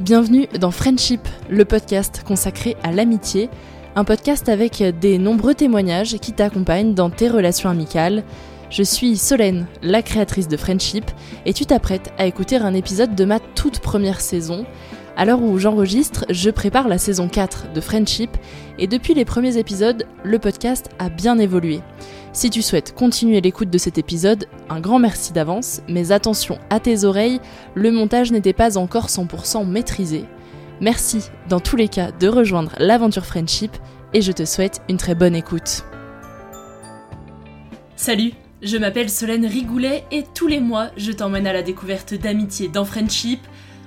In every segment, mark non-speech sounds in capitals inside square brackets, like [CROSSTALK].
bienvenue dans Friendship, le podcast consacré à l'amitié, un podcast avec des nombreux témoignages qui t'accompagnent dans tes relations amicales. Je suis Solène, la créatrice de Friendship, et tu t'apprêtes à écouter un épisode de ma toute première saison. À l'heure où j'enregistre, je prépare la saison 4 de Friendship, et depuis les premiers épisodes, le podcast a bien évolué. Si tu souhaites continuer l'écoute de cet épisode, un grand merci d'avance, mais attention à tes oreilles, le montage n'était pas encore 100% maîtrisé. Merci dans tous les cas de rejoindre l'aventure Friendship et je te souhaite une très bonne écoute. Salut, je m'appelle Solène Rigoulet et tous les mois je t'emmène à la découverte d'amitié dans Friendship.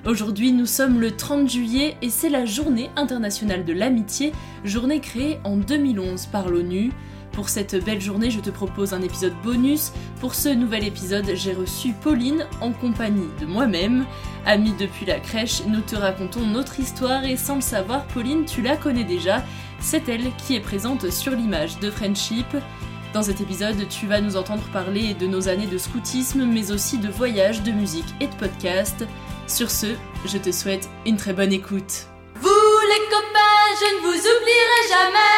Aujourd'hui nous sommes le 30 juillet et c'est la journée internationale de l'amitié, journée créée en 2011 par l'ONU. Pour cette belle journée, je te propose un épisode bonus. Pour ce nouvel épisode, j'ai reçu Pauline en compagnie de moi-même. Amie depuis la crèche, nous te racontons notre histoire et sans le savoir, Pauline, tu la connais déjà. C'est elle qui est présente sur l'image de Friendship. Dans cet épisode, tu vas nous entendre parler de nos années de scoutisme, mais aussi de voyages, de musique et de podcast. Sur ce, je te souhaite une très bonne écoute. Vous les copains, je ne vous oublierai jamais.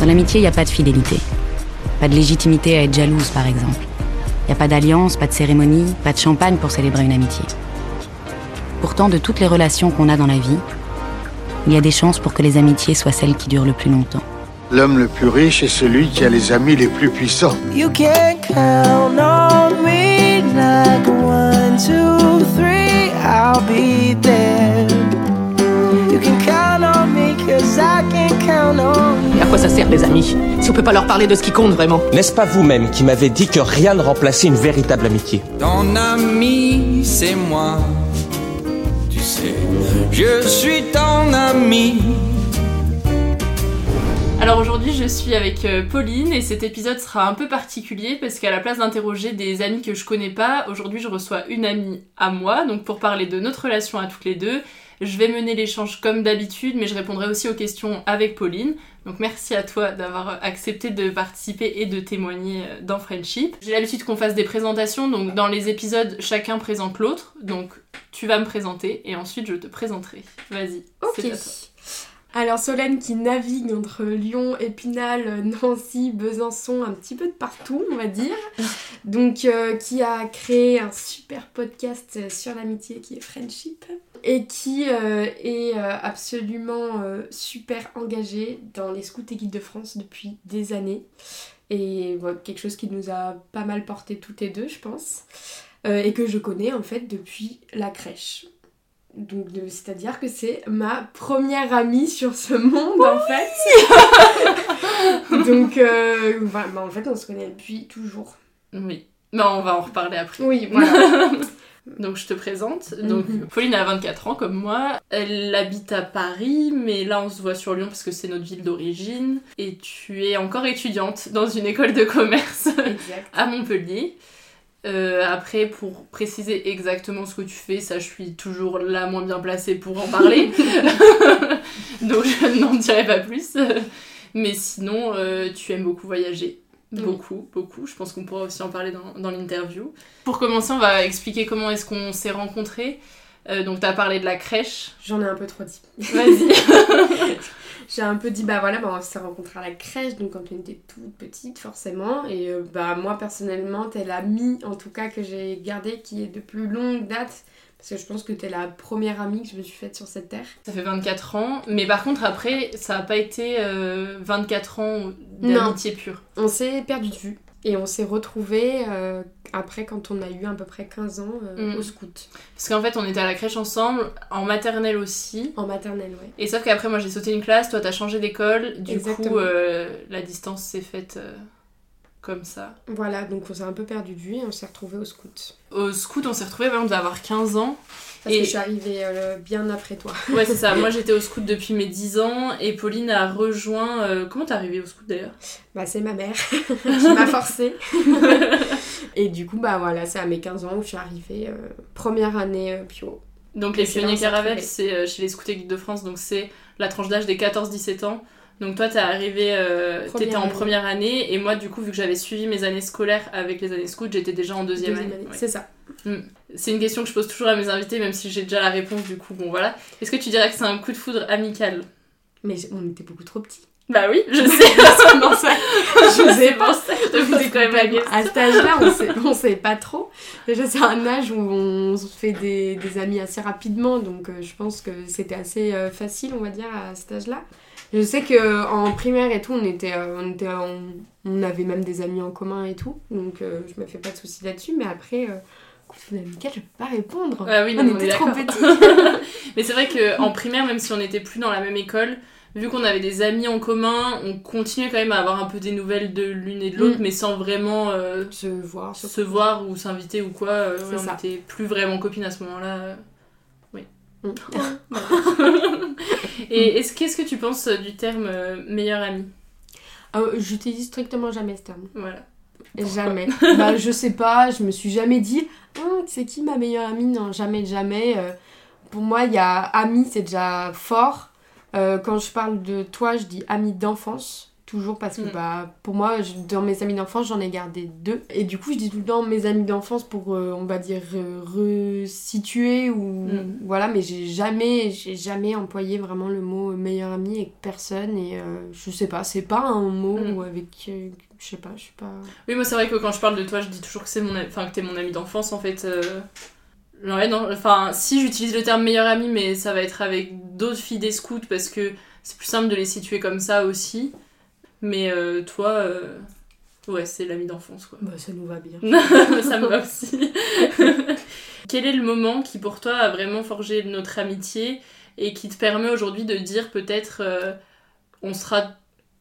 Dans l'amitié, il n'y a pas de fidélité. Pas de légitimité à être jalouse, par exemple. Il n'y a pas d'alliance, pas de cérémonie, pas de champagne pour célébrer une amitié. Pourtant, de toutes les relations qu'on a dans la vie, il y a des chances pour que les amitiés soient celles qui durent le plus longtemps. L'homme le plus riche est celui qui a les amis les plus puissants. You can count on me like one, two, three, I'll be there. You can count on me cause I can count on you. À quoi ça sert les amis Si on peut pas leur parler de ce qui compte vraiment? N'est-ce pas vous-même qui m'avez dit que rien ne remplaçait une véritable amitié? Ton ami, c'est moi. Tu sais, je suis ton ami. Alors aujourd'hui, je suis avec euh, Pauline et cet épisode sera un peu particulier parce qu'à la place d'interroger des amis que je connais pas, aujourd'hui je reçois une amie à moi, donc pour parler de notre relation à toutes les deux. Je vais mener l'échange comme d'habitude, mais je répondrai aussi aux questions avec Pauline. Donc merci à toi d'avoir accepté de participer et de témoigner euh, dans Friendship. J'ai l'habitude qu'on fasse des présentations, donc dans les épisodes, chacun présente l'autre. Donc tu vas me présenter et ensuite je te présenterai. Vas-y, toi. Alors Solène qui navigue entre Lyon, Épinal, Nancy, Besançon, un petit peu de partout on va dire. Donc euh, qui a créé un super podcast sur l'amitié qui est Friendship et qui euh, est euh, absolument super engagée dans les scouts et guides de France depuis des années. Et voilà, quelque chose qui nous a pas mal porté toutes les deux je pense. Et que je connais en fait depuis la crèche. Donc, c'est-à-dire que c'est ma première amie sur ce monde en fait. [LAUGHS] Donc, euh, bah, bah, en fait, on se connaît depuis toujours. Oui. Mais on va en reparler après. Oui, voilà. [LAUGHS] Donc je te présente. Donc Pauline a 24 ans comme moi. Elle habite à Paris, mais là on se voit sur Lyon parce que c'est notre ville d'origine. Et tu es encore étudiante dans une école de commerce [LAUGHS] à Montpellier. Euh, après, pour préciser exactement ce que tu fais, ça je suis toujours la moins bien placée pour en parler. [LAUGHS] Donc je n'en dirai pas plus. Mais sinon, euh, tu aimes beaucoup voyager. Beaucoup, beaucoup. Je pense qu'on pourra aussi en parler dans, dans l'interview. Pour commencer, on va expliquer comment est-ce qu'on s'est rencontrés. Euh, donc, tu as parlé de la crèche. J'en ai un peu trop dit. Vas-y. [LAUGHS] J'ai un peu dit, bah voilà, bah, on s'est rencontrés à la crèche, donc quand on était toute petite, forcément. Et euh, bah moi, personnellement, t'es l'amie, en tout cas, que j'ai gardée, qui est de plus longue date. Parce que je pense que t'es la première amie que je me suis faite sur cette terre. Ça fait 24 ans, mais par contre après, ça n'a pas été euh, 24 ans d'amitié pure. On s'est perdu de vue. Et on s'est retrouvés euh, après quand on a eu à peu près 15 ans euh, Mm. au scout. Parce qu'en fait, on était à la crèche ensemble, en maternelle aussi. En maternelle, ouais. Et sauf qu'après, moi j'ai sauté une classe, toi t'as changé d'école, du Exactement. coup euh, la distance s'est faite comme ça. Voilà, donc on s'est un peu perdu de vue et on s'est retrouvés au scout. Au scout, on s'est retrouvés, on devait avoir 15 ans. Parce Et- que je suis arrivée euh, bien après toi. [LAUGHS] Ouais, c'est ça. Moi, j'étais au scout depuis mes 10 ans et Pauline a rejoint. euh, Comment t'es arrivée au scout d'ailleurs? Bah, c'est ma mère [LAUGHS] qui [LAUGHS] m'a forcée. et du coup, bah voilà, c'est à mes 15 ans où je suis arrivée. euh, première année Pio. Donc, les Et pionniers Caravelle, c'est chez les scouts et guides de France, donc c'est la tranche d'âge des 14-17 ans. Donc, toi, t'es arrivée, euh, t'étais en première année et moi, du coup, vu que j'avais suivi mes années scolaires avec les années scouts, j'étais déjà en deuxième, Deuxième année. année, Ouais. C'est ça. Mm. C'est une question que je pose toujours à mes invités, même si j'ai déjà la réponse, du coup, bon voilà. Est-ce que tu dirais que c'est un coup de foudre amical? Mais on était beaucoup trop petits. Bah oui, je sais. [LAUGHS] Pour ça. [LAUGHS] Je sais pas. ça je quand même la question. À cet âge-là, on sait, on sait pas trop. Déjà, c'est un âge où on se fait des, des amis assez rapidement, donc euh, je pense que c'était assez euh, facile, on va dire, à cet âge-là. Je sais que en primaire et tout, on était, euh, on était, on avait même des amis en commun et tout, donc euh, je me fais pas de soucis là-dessus. Mais après, euh, de foudre amical, je peux pas répondre. Ah oui, non, on était trop petits. [LAUGHS] Mais c'est vrai qu'en primaire, même si on n'était plus dans la même école, vu qu'on avait des amis en commun, on continuait quand même à avoir un peu des nouvelles de l'une et de l'autre, Mm. mais sans vraiment euh, se voir, se voir ou s'inviter ou quoi. euh, ouais, on ça. était plus vraiment copines à ce moment-là. Mm. [LAUGHS] et est-ce qu'est-ce que tu penses du terme euh, meilleur ami? Euh, J'utilise strictement jamais ce terme. Voilà. Jamais. bah, je sais pas, je me suis jamais dit, Hum, c'est qui ma meilleure amie? Non, jamais, jamais. Euh, pour moi, il y a ami, c'est déjà fort. Euh, quand je parle de toi, je dis ami d'enfance. Toujours parce que Mm. bah, pour moi, je- dans mes amis d'enfance, j'en ai gardé deux. Et du coup, je dis tout le temps mes amis d'enfance pour, euh, on va dire, euh, resituer ou Mm. voilà. Mais j'ai jamais, j'ai jamais employé vraiment le mot meilleur ami avec personne. Et euh, je sais pas, c'est pas un mot Mm. avec, euh, je sais pas, je suis pas. Oui, moi c'est vrai que quand je parle de toi, je dis toujours que c'est mon, enfin que t'es mon ami d'enfance en fait. Ouais, non, enfin, si j'utilise le terme meilleur ami, mais ça va être avec d'autres filles des scouts parce que c'est plus simple de les situer comme ça aussi. Mais euh, toi, euh, ouais, c'est l'ami d'enfance quoi. Bah, ça nous va bien. [LAUGHS] ça me va aussi. [LAUGHS] Quel est le moment qui pour toi a vraiment forgé notre amitié et qui te permet aujourd'hui de dire peut-être euh, on sera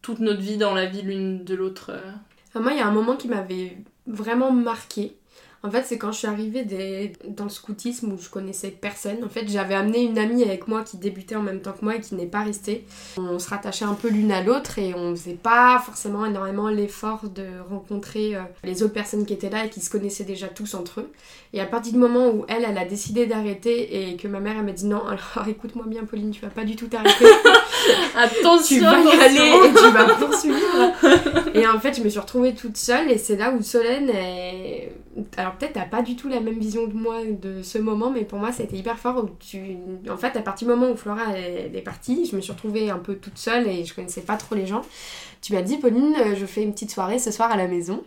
toute notre vie dans la vie l'une de l'autre. Enfin, moi, il y a un moment qui m'avait vraiment marqué. En fait, c'est quand je suis arrivée des- dans le scoutisme où je connaissais personne. En fait, j'avais amené une amie avec moi qui débutait en même temps que moi et qui n'est pas restée. On se rattachait un peu l'une à l'autre et on faisait pas forcément énormément l'effort de rencontrer euh, les autres personnes qui étaient là et qui se connaissaient déjà tous entre eux. Et à partir du moment où elle, elle a décidé d'arrêter et que ma mère, elle m'a dit non, alors écoute-moi bien, Pauline, tu vas pas du tout t'arrêter. [LAUGHS] Attention, tu vas y attention. aller et tu vas poursuivre. et en fait, je me suis retrouvée toute seule et c'est là où Solène est... Alors peut-être t'as pas du tout la même vision de moi de ce moment, mais pour moi c'était hyper fort où tu... En fait, à partir du moment où Flora elle, est partie, je me suis retrouvée un peu toute seule et je connaissais pas trop les gens. Tu m'as dit, Pauline, euh, je fais une petite soirée ce soir à la maison.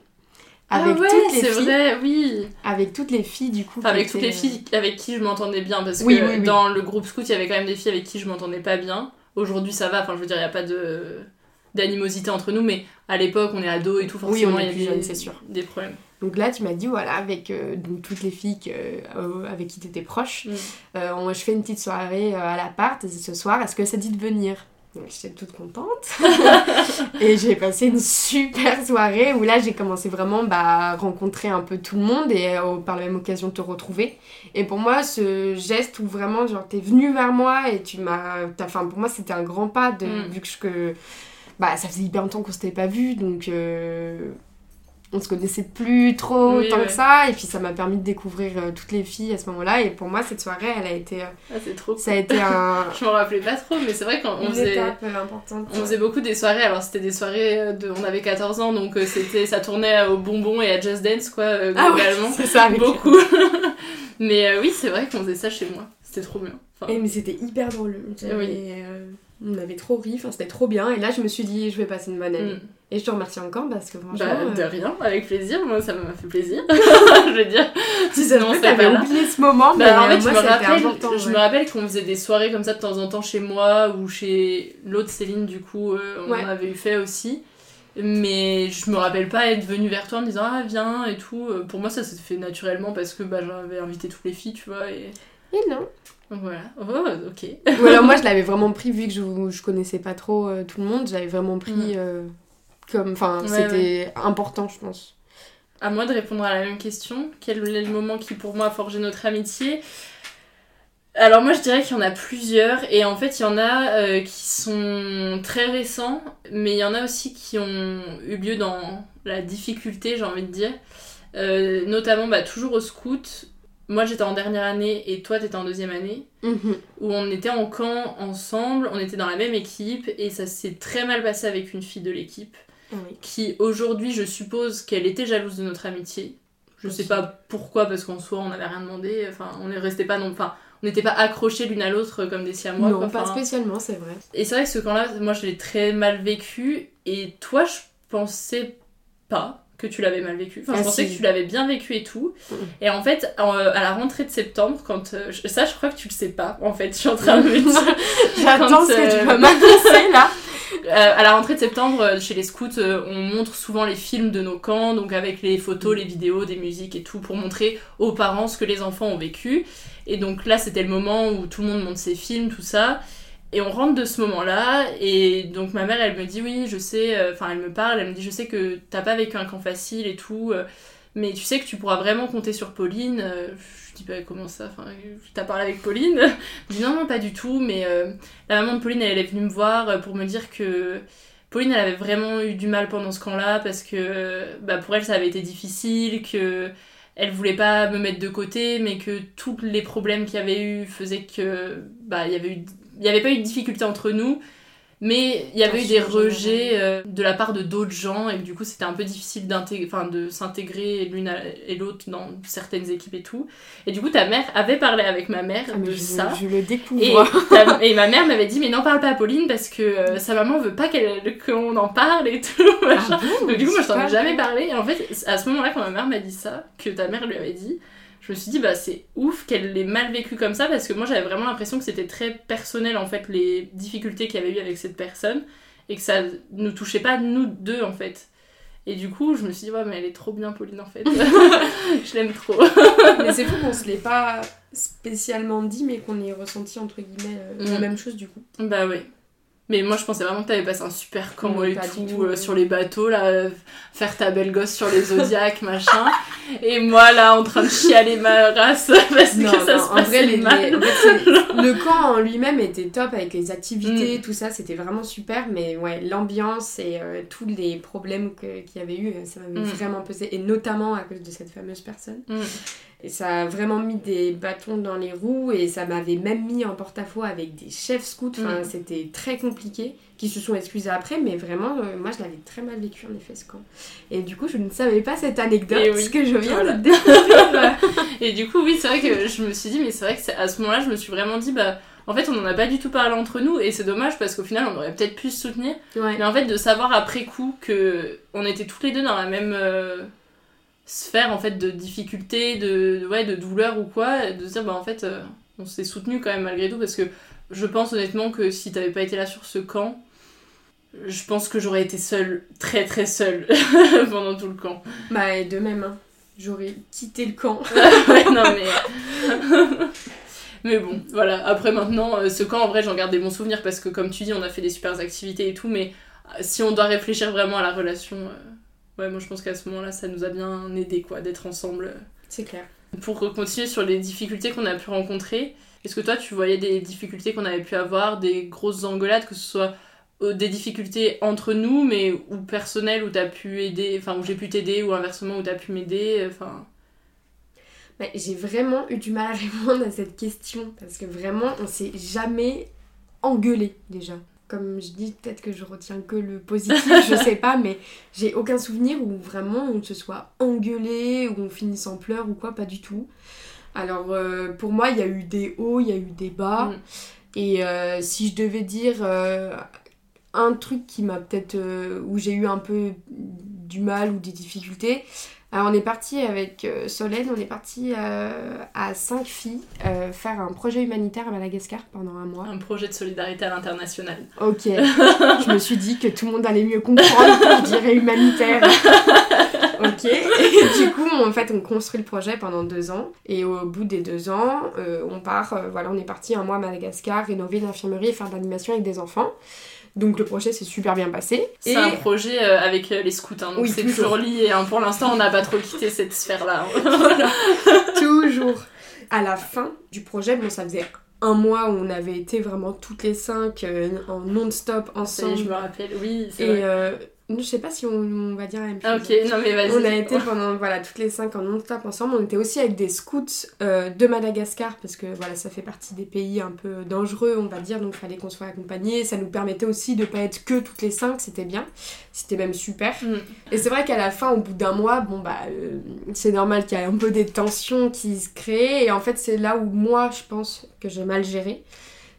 Avec ah ouais, toutes les c'est filles. vrai, oui. Avec toutes les filles du coup. Enfin, avec toutes les filles avec qui je m'entendais bien, parce Oui, que oui, oui. dans le groupe scout, il y avait quand même des filles avec qui je m'entendais pas bien. Aujourd'hui, ça va, enfin, je veux dire, il n'y a pas de d'animosité entre nous, mais à l'époque, on est ados et tout, forcément, il y a des, c'est sûr. des problèmes. Donc là, tu m'as dit, voilà, avec euh, donc, toutes les filles que, euh, avec qui tu étais proche, Mm. euh, on- je fais une petite soirée à l'appart ce soir, est-ce que ça dit de venir? Donc j'étais toute contente. [LAUGHS] et j'ai passé une super soirée où là j'ai commencé vraiment bah, à rencontrer un peu tout le monde et euh, par la même occasion te retrouver. Et pour moi, ce geste où vraiment, genre, t'es venu vers moi et tu m'as. Enfin, pour moi, c'était un grand pas de, Mm. vu que, je- que. Bah, ça faisait hyper longtemps qu'on s'était pas vu donc. euh, on se connaissait plus trop Oui, tant ouais. que ça et puis ça m'a permis de découvrir euh, toutes les filles à ce moment-là et pour moi cette soirée elle a été euh, Ah, c'est trop ça a été un [LAUGHS] Je m'en rappelais pas trop, mais c'est vrai qu'on on faisait. étape euh, importante On faisait beaucoup des soirées, alors c'était des soirées de. On avait 14 ans, donc euh, c'était ça tournait au bonbon et à Just Dance, quoi, Ah globalement. [LAUGHS] c'est ça, Beaucoup. [LAUGHS] mais oui, c'est vrai qu'on faisait ça chez moi. C'était trop bien. Enfin, Et mais c'était hyper drôle. Oui. euh, on avait trop ri, enfin c'était trop bien. Et là je me suis dit je vais passer une bonne année. Mm. Et je te remercie encore parce que franchement. Bah, de euh, rien, avec plaisir, moi ça m'a fait plaisir. [LAUGHS] je veux dire, si ça sinon se on fait, serait t'avais oublié ce moment, mais Bah, en euh, fait, moi je me rappelle, je ouais. me rappelle qu'on faisait des soirées comme ça de temps en temps chez moi ou chez l'autre Céline, du coup, euh, on Ouais. en avait eu fait aussi. Mais je me rappelle pas être venue vers toi en me disant ah viens et tout. Euh, Pour moi ça s'est fait naturellement parce que bah, j'avais invité toutes les filles, tu vois. Et Et non. voilà. Oh, ok. Ou alors moi je l'avais vraiment pris vu que je, je connaissais pas trop euh, tout le monde, j'avais vraiment pris Mm. euh, comme. Enfin Ouais, c'était important je pense. À moi de répondre à la même question. Quel est le moment qui pour moi a forgé notre amitié? Alors moi je dirais qu'il y en a plusieurs et en fait il y en a euh, qui sont très récents mais il y en a aussi qui ont eu lieu dans la difficulté j'ai envie de dire. Euh, notamment bah, toujours au scout. Moi j'étais en dernière année et toi t'étais en deuxième année Mhm. où on était en camp ensemble, on était dans la même équipe et ça s'est très mal passé avec une fille de l'équipe Oui. qui aujourd'hui je suppose qu'elle était jalouse de notre amitié. Je sais pas pourquoi parce qu'en soi on n'avait rien demandé, enfin on est resté pas non enfin on n'était pas accrochés l'une à l'autre comme des siamois. non, quoi. pas Enfin, spécialement, c'est vrai. Et c'est vrai que ce camp-là, moi je l'ai très mal vécu et toi je pensais pas que tu l'avais mal vécu. Enfin, je Ah, pensais si. que tu l'avais bien vécu et tout. Mhm. Et en fait, en- à la rentrée de septembre, quand. euh, ça, je crois que tu le sais pas, en fait. Je suis en train de me dire. [LAUGHS] J'attends ce que euh, tu vas m'annoncer là. [LAUGHS] Euh, à la rentrée de septembre, euh, chez les scouts, euh, on montre souvent les films de nos camps, donc avec les photos, les vidéos, des musiques et tout, pour montrer aux parents ce que les enfants ont vécu. Et donc là, c'était le moment où tout le monde monte ses films, tout ça. Et on rentre de ce moment-là, et donc ma mère, elle me dit oui, je sais, euh, enfin elle me parle, elle me dit je sais que t'as pas vécu un camp facile et tout, euh, mais tu sais que tu pourras vraiment compter sur Pauline. Euh, je dis bah comment ça, enfin t'as parlé avec Pauline? Je dis non, non, pas du tout, mais la maman de Pauline, elle, est venue me voir pour me dire que Pauline, elle avait vraiment eu du mal pendant ce camp-là parce que bah, pour elle, ça avait été difficile, que elle voulait pas me mettre de côté, mais que tous les problèmes qu'il y avait eu faisaient que bah il y avait eu il y avait pas eu de difficulté entre nous. Mais il y avait eu des rejets euh, de la part de d'autres gens et du coup c'était un peu difficile enfin de s'intégrer l'une et l'autre dans certaines équipes et tout. Et du coup ta mère avait parlé avec ma mère Ah, de je, ça. je le découvre. Et, ta- et ma mère m'avait dit mais n'en parle pas à Pauline parce que euh, sa maman veut pas qu'on en parle et tout bon Donc du coup moi je t'en ai jamais parlé et en fait à ce moment-là quand ma mère m'a dit ça que ta mère lui avait dit je me suis dit bah c'est ouf qu'elle l'ait mal vécu comme ça parce que moi j'avais vraiment l'impression que c'était très personnel en fait les difficultés qu'il y avait eu avec cette personne et que ça nous touchait pas nous deux en fait. Et du coup, je me suis dit, ouais, mais elle est trop bien, Pauline, en fait. [LAUGHS] [LAUGHS] je l'aime trop. mais c'est fou qu'on se l'ait pas spécialement dit, mais qu'on ait ressenti entre guillemets euh, la Mm. même chose du coup. Bah oui. Mais moi je pensais vraiment que t'avais passé un super camp Non, et tout, tout, euh, sur les bateaux là, euh, faire ta belle gosse sur les zodiacs [LAUGHS] machin. Et moi là en train de chialer ma race [LAUGHS] parce Non, que ça non, se en passait vrai, les- mal. les- en fait, [LAUGHS] le camp en lui-même était top avec les Mm. activités, tout ça, c'était vraiment super. Mais ouais, l'ambiance et euh, tous les problèmes qu'il y avait eu, ça m'avait Mm. vraiment pesé. Et notamment à cause de cette fameuse personne. Mm. Et ça a vraiment mis des bâtons dans les roues et ça m'avait même mis en porte-à-faux avec des chefs scouts. Enfin, Mm. c'était très compliqué, qui se sont excusés après, mais vraiment, euh, moi je l'avais très mal vécu en effet ce camp. Et du coup, je ne savais pas cette anecdote Et oui, que je viens voilà. de découvrir. [LAUGHS] [LAUGHS] Et du coup, oui, c'est vrai que je me suis dit, mais c'est vrai que à ce moment-là, je me suis vraiment dit, bah, en fait, on en a pas du tout parlé entre nous, et c'est dommage parce qu'au final, on aurait peut-être pu se soutenir. Ouais. Mais en fait, de savoir après coup que on était toutes les deux dans la même euh, sphère en fait de difficulté, de, ouais, de douleur ou quoi, de se dire, bah, en fait, euh, on s'est soutenu quand même malgré tout parce que je pense honnêtement que si t'avais pas été là sur ce camp, je pense que j'aurais été seule, très très seule [LAUGHS] pendant tout le camp. Bah, et de même, hein. j'aurais quitté le camp. [LAUGHS] ouais, non mais. [LAUGHS] Mais bon, voilà. Après maintenant, euh, ce camp, en vrai, j'en garde des bons souvenirs parce que, comme tu dis, on a fait des super activités et tout. Mais euh, si on doit réfléchir vraiment à la relation, euh, ouais, moi je pense qu'à ce moment-là, ça nous a bien aidé, quoi, d'être ensemble. euh. C'est clair. Pour continuer sur les difficultés qu'on a pu rencontrer, est-ce que toi, tu voyais des difficultés qu'on avait pu avoir, des grosses engueulades, que ce soit euh, des difficultés entre nous, mais ou personnelles, où t'as pu aider, enfin, où j'ai pu t'aider, ou inversement, où t'as pu m'aider, enfin? Bah, j'ai vraiment eu du mal à répondre à cette question parce que vraiment on s'est jamais engueulé déjà. Comme je dis, peut-être que je retiens que le positif, je sais [LAUGHS] pas, mais j'ai aucun souvenir où vraiment on se soit engueulé, où on finisse en pleurs ou quoi, pas du tout. Alors euh, pour moi, il y a eu des hauts, il y a eu des bas. Mm. Et euh, si je devais dire euh, un truc qui m'a peut-être. où j'ai eu un peu du mal ou des difficultés, on est parti avec euh, Solène, on est parti euh, à cinq filles euh, faire un projet humanitaire à Madagascar pendant un mois. Un projet de solidarité à l'international. Ok, [LAUGHS] je me suis dit que tout le monde allait mieux comprendre quand [LAUGHS] je dirais humanitaire. [LAUGHS] ok, et du coup en fait on construit le projet pendant deux ans et au bout des deux ans euh, on part, euh, voilà on est parti un mois à Madagascar rénover une infirmerie et faire de l'animation avec des enfants. Donc le projet s'est super bien passé. C'est Et- un projet euh, avec euh, les scouts, hein, donc Oui, c'est toujours. lié. hein. Pour l'instant, on n'a pas trop quitté cette sphère-là. [LAUGHS] Voilà. [LAUGHS] Toujours. À la fin du projet, bon, ça faisait un mois où on avait été vraiment toutes les cinq euh, en non-stop ensemble. je me rappelle, oui, c'est Et vrai. euh, je sais pas si on, on va dire la même chose. Ah, ok, non, mais vas-y. On a été pendant voilà, toutes les cinq en non-stop ensemble. On était aussi avec des scouts euh, de Madagascar parce que voilà, ça fait partie des pays un peu dangereux, on va dire, donc il fallait qu'on soit accompagnés. Ça nous permettait aussi de pas être que toutes les cinq, c'était bien. C'était même super. Mm. Et c'est vrai qu'à la fin, au bout d'un mois, bon bah, euh, c'est normal qu'il y ait un peu des tensions qui se créent. Et en fait, c'est là où moi, je pense que j'ai mal géré.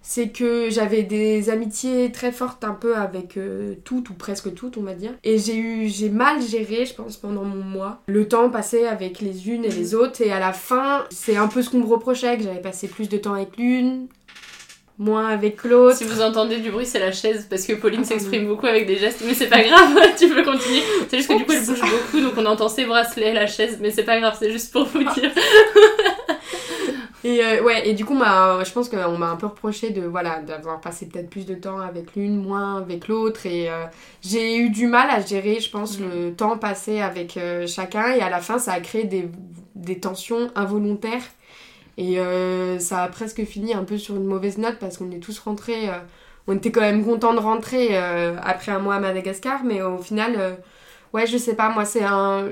C'est que j'avais des amitiés très fortes un peu avec euh, toutes ou presque toutes, on va dire. Et j'ai eu, j'ai mal géré, je pense, pendant mon mois. Le temps passé avec les unes et les autres. Et à la fin, c'est un peu ce qu'on me reprochait, que j'avais passé plus de temps avec l'une, moins avec l'autre. Si vous entendez du bruit, c'est la chaise parce que Pauline Ah, s'exprime beaucoup avec des gestes, mais c'est pas grave, [LAUGHS] tu peux continuer. C'est juste que du coup, elle bouge beaucoup, donc on entend ses bracelets, la chaise, mais c'est pas grave, c'est juste pour vous dire. [LAUGHS] Et euh, ouais, et du coup, m'a- je pense qu'on m'a un peu reproché de voilà d'avoir passé peut-être plus de temps avec l'une, moins avec l'autre. Et euh, j'ai eu du mal à gérer, je pense, le temps passé avec euh, chacun. Et à la fin, ça a créé des, des tensions involontaires. Et ça a presque fini un peu sur une mauvaise note parce qu'on est tous rentrés. on était quand même contents de rentrer après un mois à Madagascar, mais au final, ouais, je sais pas, moi, c'est un.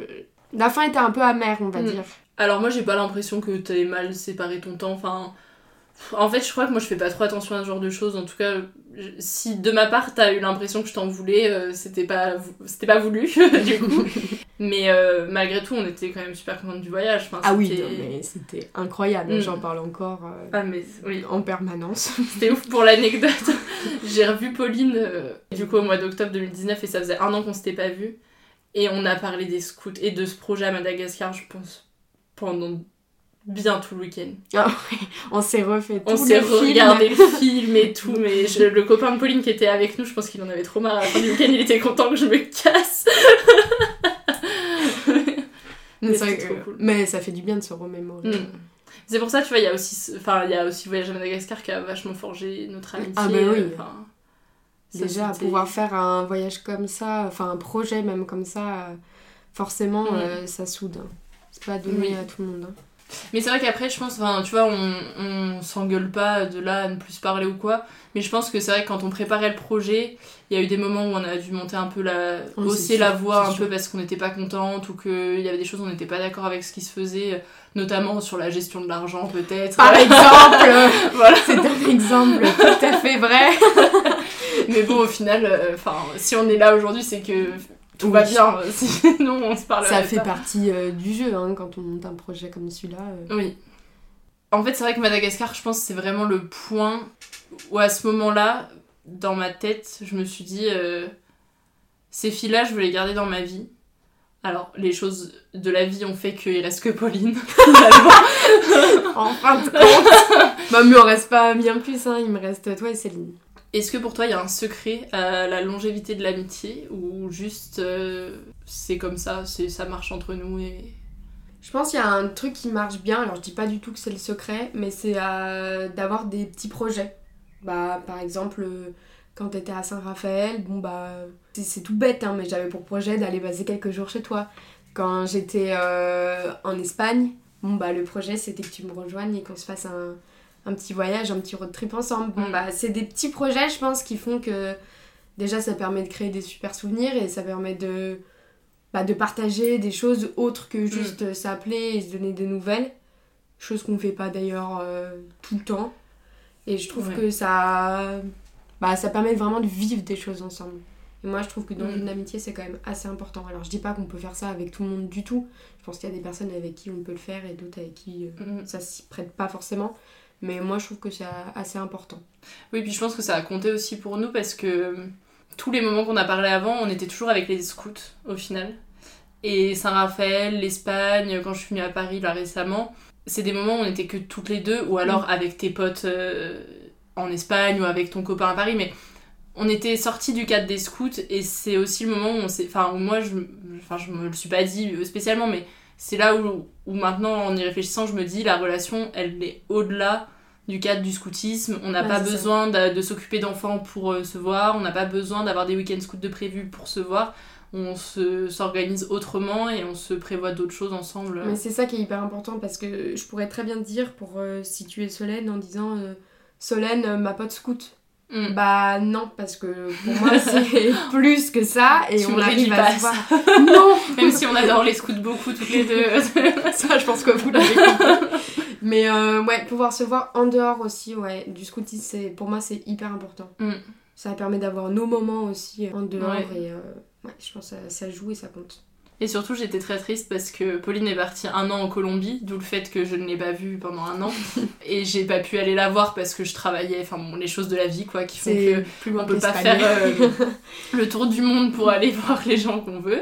La fin était un peu amère, on va Mm. dire. Alors moi, j'ai pas l'impression que t'aies mal séparé ton temps, enfin. En fait, je crois que moi je fais pas trop attention à ce genre de choses. En tout cas, je- si de ma part t'as eu l'impression que je t'en voulais, euh, c'était pas c'était pas voulu [LAUGHS] du coup. [LAUGHS] mais euh, malgré tout, on était quand même super contents du voyage. Enfin, Ah oui, non, mais c'était incroyable, Mm. j'en parle encore euh, Ah mais oui. en permanence. [LAUGHS] C'était ouf pour l'anecdote. J'ai revu Pauline du coup au mois d'octobre 2019 et ça faisait un an qu'on s'était pas vu. Et on a parlé des scouts et de ce projet à Madagascar, je pense, pendant bien tout le week-end. Ah ouais, on s'est refait On tout s'est le film. regardé le film et [LAUGHS] tout, mais je- le copain de Pauline qui était avec nous, je pense qu'il en avait trop marre à la fin du week-end, il était content que je me casse. Mais, trop cool. ça fait du bien de se remémorer. Mm. C'est pour ça, tu vois, il y a aussi, ce- enfin, il y a aussi le voyage à Madagascar qui a vachement forgé notre amitié. Ah ben oui. Déjà, pouvoir faire un voyage comme ça, enfin un projet même comme ça, forcément, Mm. euh, ça soude. Pas donné Oui. à tout le monde. hein. Mais c'est vrai qu'après, je pense, enfin, tu vois, on, on s'engueule pas de là à ne plus parler ou quoi. Mais je pense que c'est vrai que quand on préparait le projet, il y a eu des moments où on a dû monter un peu la. Oui, hausser la sûr, voix un sûr. peu parce qu'on n'était pas contente ou qu'il y avait des choses où on n'était pas d'accord avec ce qui se faisait, notamment sur la gestion de l'argent peut-être. Par exemple [LAUGHS] Voilà. C'est un exemple tout à fait vrai. [LAUGHS] Mais bon, au final, euh, enfin, si on est là aujourd'hui, c'est que tout va bien. [LAUGHS] Sinon, on se parle. Ça fait partie euh, du jeu hein, quand on monte un projet comme celui-là. euh. Oui. En fait, c'est vrai que Madagascar, je pense, c'est vraiment le point où, à ce moment-là, dans ma tête, je me suis dit, euh, ces filles-là, je veux les garder dans ma vie. Alors, les choses de la vie ont fait qu'il reste que Pauline. [LAUGHS] [LAUGHS] En fin de compte, bah, mais on reste pas bien plus, hein. il me reste toi et Céline. Est-ce que pour toi, il y a un secret à la longévité de l'amitié ou juste euh, c'est comme ça, c'est ça marche entre nous et. Je pense qu'il y a un truc qui marche bien, alors je dis pas du tout que c'est le secret, mais c'est euh, d'avoir des petits projets. Bah, par exemple, euh, quand t'étais à Saint-Raphaël, bon bah, c'est- tout bête, hein, mais j'avais pour projet d'aller passer quelques jours chez toi. Quand j'étais euh, en Espagne, bon bah, le projet c'était que tu me rejoignes et qu'on se fasse un, un petit voyage, un petit road trip ensemble. Bon bah, c'est des petits projets, je pense, qui font que déjà ça permet de créer des super souvenirs et ça permet de bah, de partager des choses autres que juste euh, s'appeler et se donner des nouvelles. Chose qu'on fait pas d'ailleurs euh, tout le temps. Et je trouve Ouais. que ça, bah, ça permet vraiment de vivre des choses ensemble. Et moi, je trouve que dans Mm. une amitié, c'est quand même assez important. Alors, je dis pas qu'on peut faire ça avec tout le monde du tout. Je pense qu'il y a des personnes avec qui on peut le faire et d'autres avec qui euh, Mm. ça s'y prête pas forcément. Mais moi, je trouve que c'est assez important. Oui, puis je pense que ça a compté aussi pour nous parce que euh, tous les moments qu'on a parlé avant, on était toujours avec les scouts au final. Et Saint-Raphaël, l'Espagne, quand je suis venue à Paris là récemment, c'est des moments où on était que toutes les deux, ou alors Mm. avec tes potes euh, en Espagne ou avec ton copain à Paris, mais on était sortis du cadre des scouts et c'est aussi le moment où on s'est. Enfin, où moi, je, enfin, je me le suis pas dit spécialement, mais c'est là où, où maintenant, en y réfléchissant, je me dis la relation, elle est au-delà du cadre du scoutisme. On n'a Ouais, pas besoin de, de s'occuper d'enfants pour euh, se voir, on n'a pas besoin d'avoir des week-ends scouts de prévu pour se voir. On se- s'organise autrement et on se prévoit d'autres choses ensemble. Mais c'est ça qui est hyper important parce que je pourrais très bien te dire pour euh, situer Solène en disant euh, Solène, ma pote scout. Mm. Bah non, parce que pour moi c'est [LAUGHS] plus que ça et Tu on arrive à se voir. non [LAUGHS] Même si on adore les scouts beaucoup toutes les deux. [LAUGHS] Ça, je pense que vous l'avez compris. Mais euh, ouais, pouvoir se voir en dehors aussi, ouais, du scoutisme, pour moi c'est hyper important. Mm. Ça permet d'avoir nos moments aussi en dehors Ouais. et euh, ouais, je pense que ça, ça joue et ça compte. Et surtout, j'étais très triste parce que Pauline est partie un an en Colombie, d'où le fait que je ne l'ai pas vue pendant un an. [LAUGHS] et j'ai pas pu aller la voir parce que je travaillais, enfin bon, les choses de la vie quoi, qui font que plus on peut pas faire euh, [LAUGHS] le tour du monde pour aller [LAUGHS] voir les gens qu'on veut.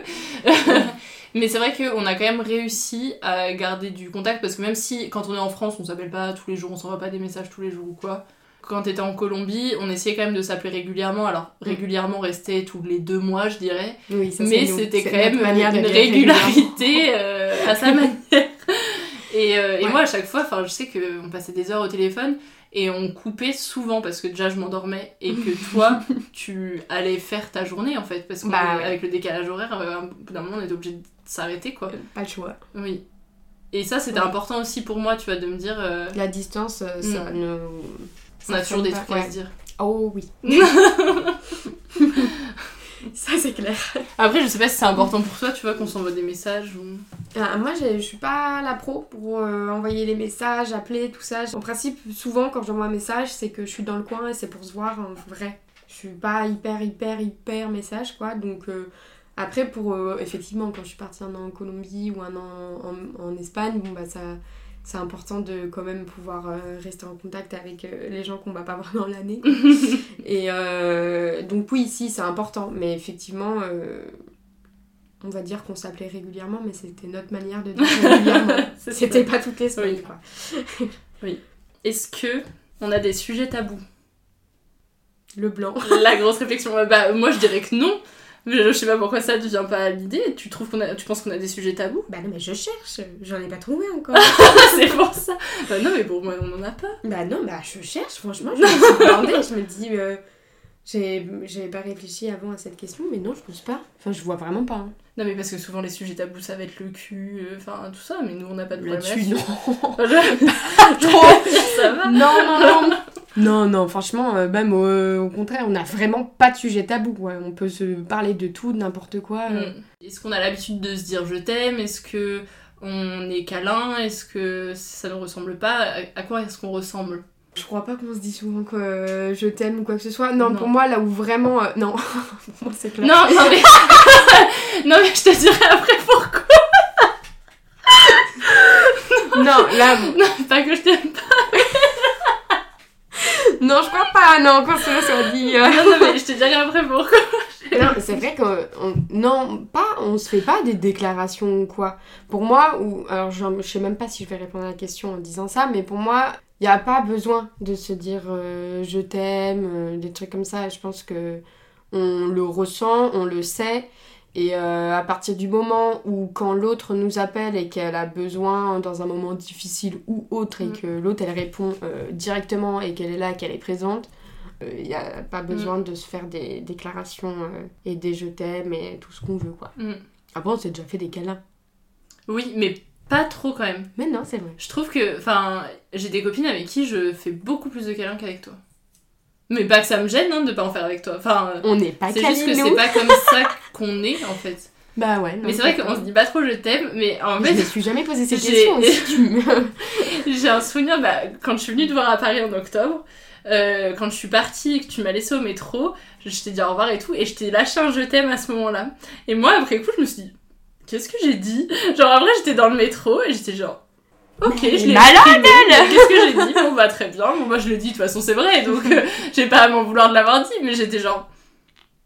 Mais c'est vrai qu'on a quand même réussi à garder du contact parce que même si quand on est en France, on s'appelle pas tous les jours, on s'envoie pas des messages tous les jours ou quoi. Quand t'étais en Colombie, on essayait quand même de s'appeler régulièrement. Alors régulièrement restait tous les deux mois, je dirais. Oui, ça, Mais c'était quand même une régularité euh, à sa [LAUGHS] manière. Et, euh, et Ouais. moi, à chaque fois, je sais qu'on passait des heures au téléphone et on coupait souvent parce que déjà je m'endormais et que [LAUGHS] toi, tu allais faire ta journée en fait. Parce Bah ouais. qu'avec le décalage horaire, euh, au bout d'un moment, on était obligé de s'arrêter quoi. Pas le choix. Oui. Et ça, c'était Ouais. important aussi pour moi, tu vois, de me dire. euh, La distance, euh, ça Mm. ne. On a toujours des trucs à se dire. Oh oui. [LAUGHS] ça c'est clair. Après, je sais pas si c'est important pour toi, tu vois, qu'on s'envoie des messages ou. Ah, moi, je suis pas la pro pour euh, envoyer les messages, appeler, tout ça. En principe, souvent, quand j'envoie un message, c'est que je suis dans le coin et c'est pour se voir en vrai. Je suis pas hyper, hyper, hyper message, quoi. Donc, euh, après, pour euh, effectivement, quand je suis partie un an en Colombie ou un an en, en Espagne, bon, bah, ça. C'est important de quand même pouvoir euh, rester en contact avec euh, les gens qu'on va pas voir dans l'année. [LAUGHS] Et euh, donc oui, si, c'est important. Mais effectivement, euh, on va dire qu'on s'appelait régulièrement, mais c'était notre manière de dire régulièrement. [LAUGHS] C'était pas toutes les semaines, Oui. quoi. [LAUGHS] Oui. Est-ce que on a des sujets tabous? Le blanc. La grosse réflexion. Bah, moi, je dirais que non. Je, sais pas pourquoi ça ne vient pas à l'idée. Tu trouves qu'on a, tu penses qu'on a des sujets tabous? Bah non, mais je cherche, j'en ai pas trouvé encore. [LAUGHS] C'est pour ça. Bah non, mais pour moi, on en a pas. bah non, bah je cherche, franchement, je [LAUGHS] me suis demandé, je me dis, euh, j'ai j'avais pas réfléchi avant à cette question, mais non, je pense pas. Enfin, je vois vraiment pas. hein. Non, mais parce que souvent les sujets tabous, ça va être le cul, euh, enfin tout ça, mais nous on n'a pas de problème Là-dessus, non. [LAUGHS] Ça va. [LAUGHS] Non, non, non. Non, non, franchement, euh, même euh, au contraire, on n'a vraiment pas de sujet tabou. ouais. On peut se parler de tout, de n'importe quoi. euh. Mm. Est-ce qu'on a l'habitude de se dire je t'aime? Est-ce que on est câlin? Est-ce que ça ne ressemble pas? À quoi est-ce qu'on ressemble? Je crois pas qu'on se dit souvent que euh, je t'aime ou quoi que ce soit. Non, Non. pour moi, là où vraiment. euh, non, [LAUGHS] pour moi, c'est clair. Non, non mais... [LAUGHS] non mais je te dirai après pourquoi. Non, là. [LAUGHS] Non, pas que je t'aime pas. Non, je crois pas. Non, quand cela soit dit. euh. Non, non mais je te dirai après pourquoi. Non, c'est vrai que on- non, pas, on se fait pas des déclarations ou quoi. Pour moi, ou alors je, je sais même pas si je vais répondre à la question en disant ça, mais pour moi, il y a pas besoin de se dire euh, je t'aime, euh, des trucs comme ça. Je pense que on le ressent, on le sait, Et euh, à partir du moment où quand l'autre nous appelle et qu'elle a besoin dans un moment difficile ou autre et Mm. que l'autre elle répond euh, directement et qu'elle est là, qu'elle est présente, il n'y a pas besoin Mm. de se faire des déclarations euh, et des je t'aime et tout ce qu'on veut quoi. Mm. Après on s'est déjà fait des câlins. Oui, mais pas trop quand même. Mais non, c'est vrai. Je trouve que, enfin, j'ai des copines avec qui je fais beaucoup plus de câlins qu'avec toi. Mais pas que ça me gêne hein, de pas en faire avec toi. Enfin, On n'est pas c'est juste que c'est pas comme [LAUGHS] ça qu'on est en fait. Bah ouais. non, mais c'est vrai qu'on se dit pas trop je t'aime, mais en Je fait. me suis jamais posé [LAUGHS] tu me- [LAUGHS] J'ai un souvenir, bah, quand je suis venue te voir à Paris en octobre, euh, quand je suis partie et que tu m'as laissé au métro, je, je t'ai dit au revoir et tout, et je t'ai lâché un je t'aime à ce moment-là. Et moi, après coup, je me suis dit, qu'est-ce que j'ai dit Genre, après, j'étais dans le métro et j'étais genre. Ok, je l'ai malade, Qu'est-ce que j'ai dit Bon bah très bien, bon bah je le dis, de toute façon c'est vrai, donc [LAUGHS] euh, j'ai pas à m'en vouloir de l'avoir dit, mais j'étais genre...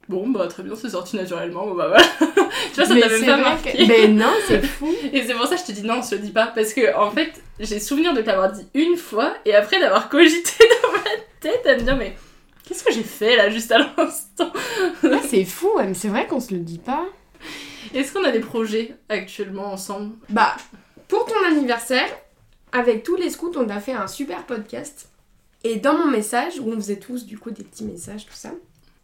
Bon bah très bien, c'est sorti naturellement, bon bah voilà. [LAUGHS] tu vois, ça t'a même pas marqué. que- Mais non, c'est [LAUGHS] fou. Et c'est pour ça que je te dis non, je te dis pas. Parce que, en fait, j'ai souvenir de t'avoir dit une fois et après d'avoir cogité dans ma tête à me dire, mais qu'est-ce que j'ai fait là juste à l'instant? C'est fou, ouais, mais c'est vrai qu'on se le dit pas. Est-ce qu'on a des projets actuellement ensemble? Bah, pour ton anniversaire, avec tous les scouts, on a fait un super podcast. Et dans mon message, où on faisait tous du coup des petits messages, tout ça,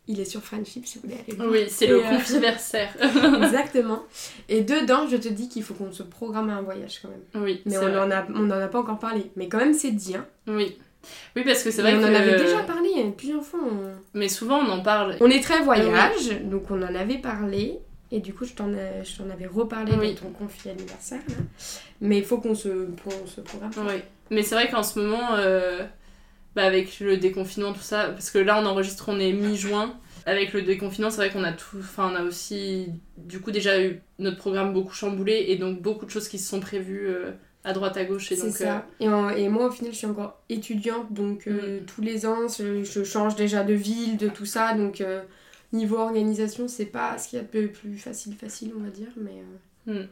il est sur Friendship si vous voulez aller voir. Oui, c'est le euh, confiversaire. [LAUGHS] [LAUGHS] Exactement. Et dedans, je te dis qu'il faut qu'on se programme un voyage quand même. Oui, Mais on vrai. en, a, on en a pas encore parlé. Mais quand même, c'est dit. Hein. Oui. Oui, parce que c'est vrai on que... en avait déjà parlé plusieurs fois. on- Mais souvent on en parle. On est très voyage, donc on en avait parlé. Et du coup, je t'en ai- je t'en avais reparlé Oui. dans ton confi anniversaire. Là. Mais il faut qu'on se, qu'on se programme. Oui. Mais c'est vrai qu'en ce moment, euh, bah, avec le déconfinement, tout ça, parce que là on enregistre, on est mi-juin. Avec le déconfinement, c'est vrai qu'on a tout. Enfin, on a aussi, du coup, déjà eu notre programme beaucoup chamboulé et donc beaucoup de choses qui se sont prévues euh, à droite, à gauche. Et C'est donc, ça. euh, Et, en- et moi, au final, je suis encore étudiante, donc euh, Mm. tous les ans, je, je change déjà de ville, de tout ça. Donc, euh, niveau organisation, c'est pas ce qu'il y a de plus facile, facile, on va dire. Mais, euh, Mm.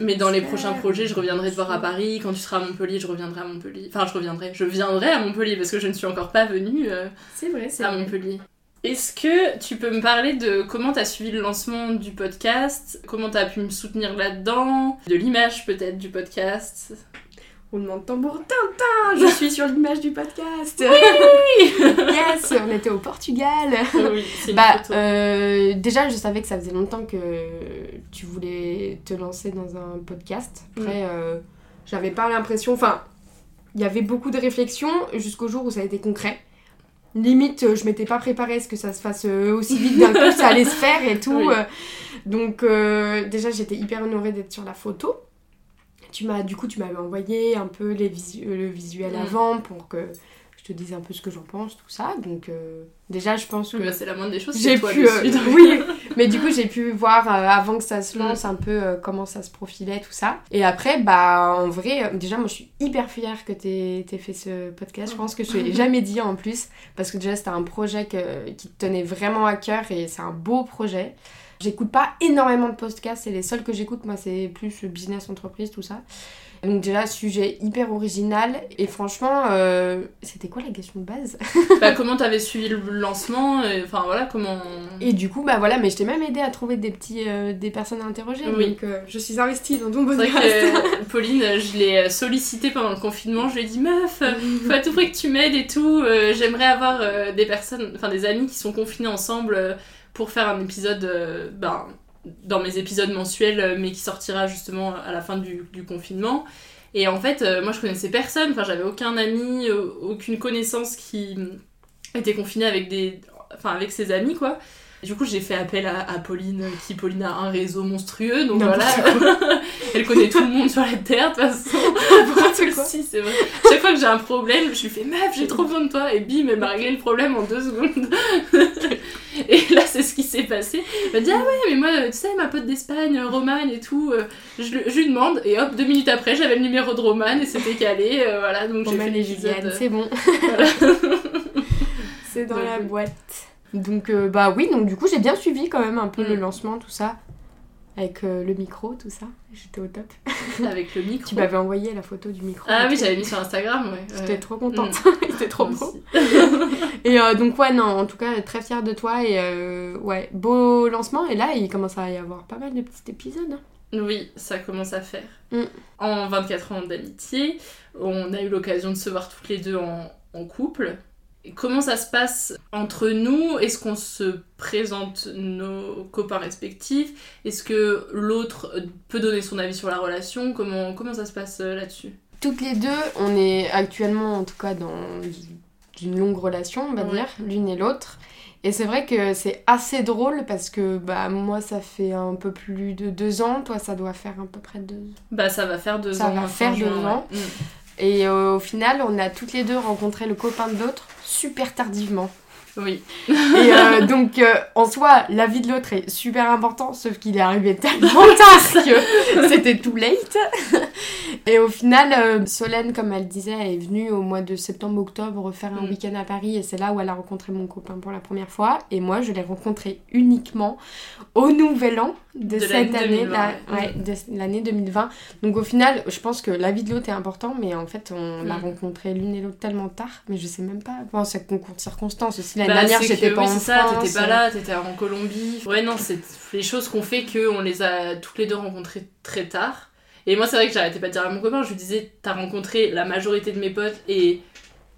mais, dans les faire, prochains projets, je reviendrai te voir à. Paris. Quand tu seras à Montpellier, je reviendrai à Montpellier. Enfin, je reviendrai. Je viendrai à Montpellier parce que je ne suis encore pas venue euh, C'est vrai, c'est à vrai. Montpellier. Est-ce que tu peux me parler de comment tu as suivi le lancement du podcast? Comment tu as pu me soutenir là-dedans? De l'image peut-être du podcast? Roulement de tambour, Tintin Je [LAUGHS] suis sur l'image du podcast Oui [LAUGHS] Yes On était au Portugal Oui, c'est une Bah, euh, déjà, je savais que ça faisait longtemps que tu voulais te lancer dans un podcast. Après, euh, j'avais pas l'impression. Enfin, il y avait beaucoup de réflexions jusqu'au jour où ça a été concret. Limite, je m'étais pas préparée à ce que ça se fasse euh, aussi vite d'un coup, ça allait se faire et tout. [LAUGHS] Oui. Donc, euh, déjà, j'étais hyper honorée d'être sur la photo. Tu m'as, du coup, tu m'avais envoyé un peu les visu- le visuel Mm. avant pour que je te dise un peu ce que j'en pense, tout ça. Donc, euh, déjà, je pense que Bah, c'est la moindre des choses, j'ai pu, euh, [LAUGHS] oui, mais du coup j'ai pu voir euh, avant que ça se Mm. lance un peu euh, comment ça se profilait tout ça. Et après bah en vrai euh, déjà moi je suis hyper fière que t'aies fait ce podcast. Je pense que je te l'ai [LAUGHS] jamais dit en plus parce que déjà c'était un projet que- qui te tenait vraiment à cœur et c'est un beau projet. J'écoute pas énormément de podcasts, c'est les seuls que j'écoute, moi c'est plus business, entreprise, tout ça. Donc déjà, sujet hyper original, et franchement, euh, c'était quoi la question de base? [LAUGHS] Bah, comment t'avais suivi le lancement Enfin voilà, comment. Et du coup, bah voilà, mais je t'ai même aidé à trouver des petits, euh, des personnes à interroger, Oui. donc euh, je suis investie dans ton podcast. que [LAUGHS] Pauline, je l'ai sollicitée pendant le confinement. Je lui ai dit Meuf, [LAUGHS] faut à tout prix que tu m'aides et tout. J'aimerais avoir des personnes, enfin des amis qui sont confinés ensemble pour faire un épisode, euh, ben, dans mes épisodes mensuels, euh, mais qui sortira justement à la fin du, confinement. Et en fait, euh, moi je connaissais personne, enfin j'avais aucun ami, aucune connaissance qui était confinée avec des, enfin avec ses amis quoi. Du coup, j'ai fait appel à, à Pauline, qui Pauline a un réseau monstrueux, donc voilà. [LAUGHS] Elle connaît tout le monde sur la terre, de toute façon. [LAUGHS] Quoi. Si, c'est vrai. Chaque fois que j'ai un problème, je lui fais Meuf, j'ai trop besoin de toi. Et bim, elle m'a réglé le problème en deux secondes. [LAUGHS] et là, c'est ce qui s'est passé. Elle m'a dit Ah ouais, mais moi, tu sais, ma pote d'Espagne, Romane et tout, euh, je, lui demande. Et hop, deux minutes après, j'avais le numéro de Romane et c'était calé. euh, voilà, donc j'ai fait l'épisode. Juliane, c'est bon. Voilà. c'est dans Donc, la oui. boîte. Donc, euh, bah oui, donc du coup, j'ai bien suivi quand même un peu Mm. le lancement, tout ça. avec euh, le micro, tout ça. J'étais au top. [LAUGHS] Avec le micro. Tu m'avais envoyé la photo du micro. Ah oui, j'avais mis sur Instagram, ouais. J'étais ouais. trop contente. Mm. [LAUGHS] C'était trop beau. [LAUGHS] Et euh, donc ouais, non, en tout cas, très fière de toi. Et euh, ouais, beau lancement. Et là, il commence à y avoir pas mal de petits épisodes. hein. Oui, ça commence à faire. Mm. En 24 ans d'amitié, on a eu l'occasion de se voir toutes les deux en, en couple. Comment ça se passe entre nous? Est-ce qu'on se présente nos copains respectifs? Est-ce que l'autre peut donner son avis sur la relation? Comment, comment ça se passe euh, là-dessus? Toutes les deux, on est actuellement, en tout cas, dans une longue relation, on va Ouais. dire, l'une et l'autre. Et c'est vrai que c'est assez drôle parce que bah moi ça fait un peu plus de deux ans, toi ça doit faire à peu près deux Bah ça va faire deux Ça ans. va fin faire deux ans. Mm. Et euh, au final, on a toutes les deux rencontré le copain de l'autre super tardivement. Oui. Et euh, [LAUGHS] donc, euh, en soi, la vie de l'autre est super important, sauf qu'il est arrivé tellement [LAUGHS] tard que c'était too late. Et au final, euh, Solène, comme elle disait, elle est venue au mois de septembre-octobre faire un Mm. week-end à Paris, et c'est là où elle a rencontré mon copain pour la première fois. Et moi, je l'ai rencontré uniquement au nouvel an de, De cette année, 2020, là, ouais. de l'année 2020. Donc au final, je pense que la vie de l'autre est important, mais en fait, on l'a Mm. rencontré l'une et l'autre tellement tard, mais je sais même pas. Bon, c'est concours de circonstances aussi. L'année Bah, dernière, j'étais pas oui, en c'est ça, t'étais pas là, t'étais en Colombie. Ouais, non, c'est les choses qu'on fait qu'on les a toutes les deux rencontrées très tard. Et moi, c'est vrai que j'arrêtais pas de dire à mon copain, je lui disais, t'as rencontré la majorité de mes potes et,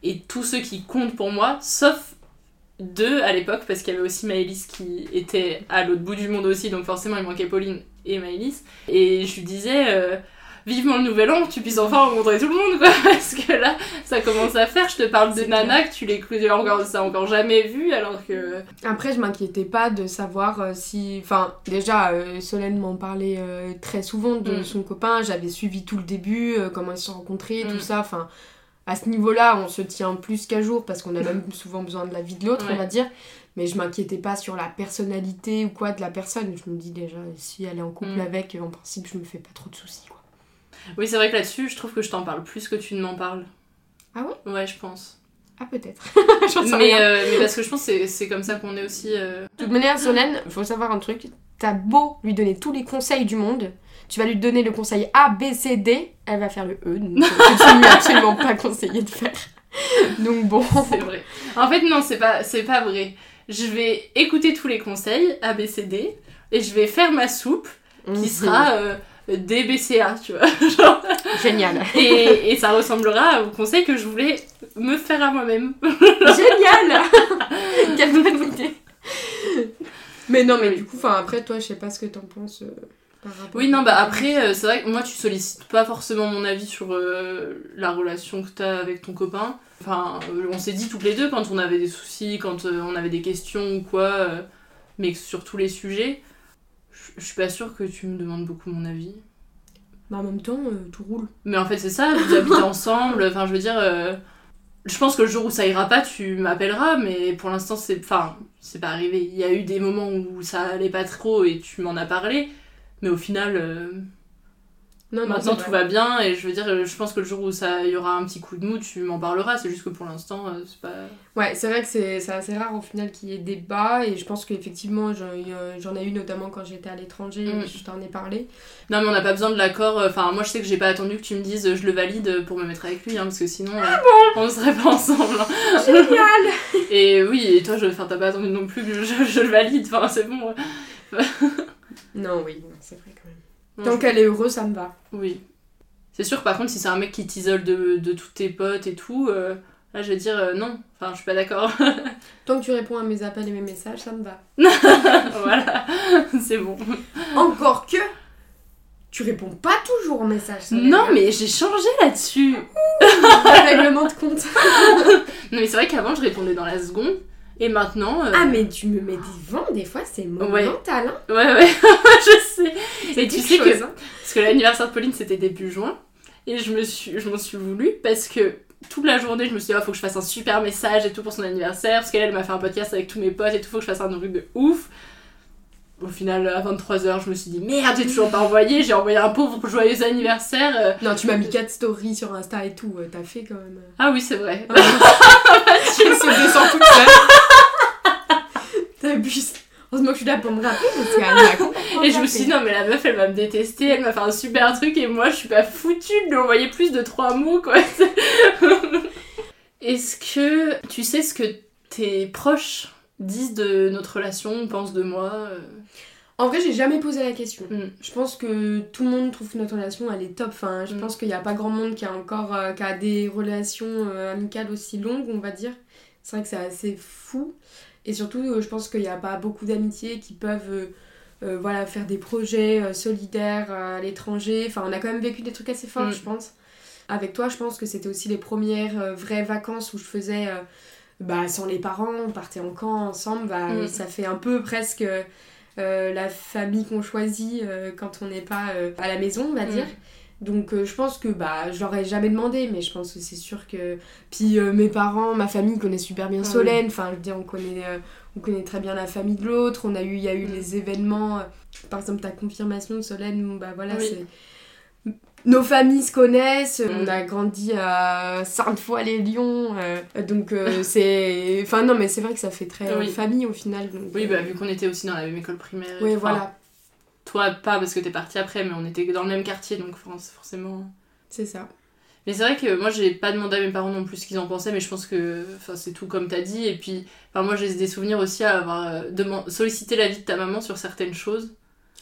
et tous ceux qui comptent pour moi, sauf deux à l'époque, parce qu'il y avait aussi Maëlys qui était à l'autre bout du monde aussi, donc forcément il manquait Pauline et Maëlys. Et je lui disais, euh, vivement le nouvel an, que tu puisses enfin rencontrer tout le monde, quoi, [LAUGHS] parce que là, ça commence à faire. Je te parle de Nana, que tu les encore, ça encore jamais vu, alors que. Après, je m'inquiétais pas de savoir euh, si. Enfin, déjà, euh, Solène m'en parlait euh, très souvent de Mm. son copain. J'avais suivi tout le début, comment ils se sont rencontrés, Mm. tout ça. Enfin, à ce niveau-là, on se tient plus qu'à jour parce qu'on a même [LAUGHS] souvent besoin de la vie de l'autre, Ouais. on va dire. Mais je m'inquiétais pas sur la personnalité ou quoi de la personne. Je me dis déjà, si elle est en couple Mm. avec, en principe, je me fais pas trop de soucis, quoi. Oui, c'est vrai que là-dessus, je trouve que je t'en parle plus que tu ne m'en parles. Ah ouais? Ouais, je pense. Ah, peut-être. [LAUGHS] Mais, euh, mais parce que je pense que c'est- c'est comme ça qu'on est aussi. euh, De toute manière, Solène, faut savoir un truc. T'as beau lui donner tous les conseils du monde, tu vas lui donner le conseil A, B, C, D, elle va faire le E. Donc, que lui absolument pas conseillé de faire. Donc bon. [LAUGHS] C'est vrai. En fait, non, c'est pas, c'est pas vrai. Je vais écouter tous les conseils, A, B, C, D, et je vais faire ma soupe Mhm. qui sera euh, D, B, C, A, tu vois. [LAUGHS] Genre, Génial. et, et ça ressemblera au conseil que je voulais me faire à moi-même. [LAUGHS] Génial Quelle bonne idée Mais non, mais du coup, enfin après, toi, je sais pas ce que t'en penses. euh, Oui, non, bah après, euh, c'est vrai que moi, tu sollicites pas forcément mon avis sur euh, la relation que t'as avec ton copain. Enfin, euh, on s'est dit toutes les deux quand on avait des soucis, quand euh, on avait des questions ou quoi, mais sur tous les sujets, je- suis pas sûre que tu me demandes beaucoup mon avis. Bah en même temps, tout roule. Mais en fait, c'est ça, vous habitez ensemble, enfin, je veux dire. je pense que le jour où ça ira pas, tu m'appelleras, mais pour l'instant, c'est. Enfin, c'est pas arrivé. Il y a eu des moments où ça allait pas trop et tu m'en as parlé, mais au final. euh, Non, non, Maintenant tout va bien et je veux dire, je pense que le jour où ça y aura un petit coup de mou, tu m'en parleras. C'est juste que pour l'instant, euh, c'est pas. Ouais, c'est vrai que c'est assez rare au final qu'il y ait débat et je pense qu'effectivement j'en ai eu notamment quand j'étais à l'étranger, Mm. je t'en ai parlé. Non, mais on n'a pas besoin de l'accord. euh, Enfin, moi je sais que j'ai pas attendu que tu me dises je le valide pour me mettre avec lui, hein, parce que sinon Ah euh, on ne serait pas ensemble. hein. Génial [LAUGHS] Et oui, et toi, je, enfin, t'as pas attendu non plus que je, je le valide. Enfin, c'est bon. [LAUGHS] Non, oui, non, c'est vrai quand même. Non, Tant je- qu'elle est heureuse, ça me va. Oui. C'est sûr, par contre, si c'est un mec qui t'isole de, de tous tes potes et tout, euh, là je vais dire euh, non. Enfin, je suis pas d'accord. [LAUGHS] Tant que tu réponds à mes appels et mes messages, ça me va. [LAUGHS] voilà, [LAUGHS] c'est bon. Encore que tu réponds pas toujours aux messages. Non, mais j'ai changé là-dessus. Règlement de compte. Non, mais c'est vrai qu'avant, je répondais dans la seconde. Et maintenant. euh, Ah, mais tu me mets des vents, des fois, c'est monumental. Hein. Ouais, [LAUGHS] ouais, je sais. Et tu sais que. hein. Parce que l'anniversaire de Pauline, c'était début juin. Et je me suis, je m'en suis voulu parce que toute la journée, je me suis dit, il faut que je fasse un super message et tout pour son anniversaire. Parce qu'elle, elle m'a fait un podcast avec tous mes potes et tout, faut que je fasse un truc de ouf. Au final, à 23h, je me suis dit, merde, j'ai toujours pas envoyé. J'ai envoyé un pauvre joyeux anniversaire. euh. Non, tu m'as mis 4 stories sur Insta et tout, euh, t'as fait quand même. Ah oui, c'est vrai. [LAUGHS] Tu se descends toute seule. T'abuses. Heureusement que je suis là pour me rappeler parce qu'elle Et je me suis dit, non, mais la meuf, elle va me détester, elle m'a fait un super truc, et moi, je suis pas foutue de lui envoyer plus de trois mots, quoi. [LAUGHS] Est-ce que tu sais ce que tes proches disent de notre relation, pensent de moi euh, En vrai, j'ai jamais posé la question. Mm. Je pense que tout le monde trouve que notre relation elle est top. Enfin, je Mm. pense qu'il n'y a pas grand monde qui a encore euh, qui a des relations euh, amicales aussi longues, on va dire. C'est vrai que c'est assez fou. Et surtout, euh, je pense qu'il n'y a pas beaucoup d'amitiés qui peuvent voilà, faire des projets solidaires à l'étranger. Enfin, on a quand même vécu des trucs assez forts, Mm. je pense. Avec toi, je pense que c'était aussi les premières vraies vacances où je faisais bah, sans les parents, on partait en camp ensemble. Bah. Ça fait un peu presque euh, la famille qu'on choisit euh, quand on n'est pas euh, à la maison, on va Mm. dire. Donc je pense que bah je l'aurais jamais demandé, mais je pense que c'est sûr que. Puis mes parents, ma famille connaissent super bien Ah Solène. Enfin, je veux dire, on connaît, on connaît très bien la famille de l'autre. On a eu, il y a eu Mm. les événements. par exemple, ta confirmation de Solène, bah voilà, Oui. c'est. Nos familles se connaissent, Mm. on a grandi à Sainte-Foy-les-Lyons, euh, donc euh, [LAUGHS] c'est... Enfin non mais c'est vrai que ça fait très euh, Oui. famille au final. donc, Oui, euh, bah, vu qu'on était aussi dans la même école primaire. tout. voilà, toi, pas parce que t'es partie après, mais on était dans le même quartier, donc for- forcément. c'est ça. Mais c'est vrai que moi j'ai pas demandé à mes parents non plus ce qu'ils en pensaient, mais je pense que c'est tout comme t'as dit. Et puis, moi j'ai des souvenirs aussi à avoir euh, sollicité l'avis de ta maman sur certaines choses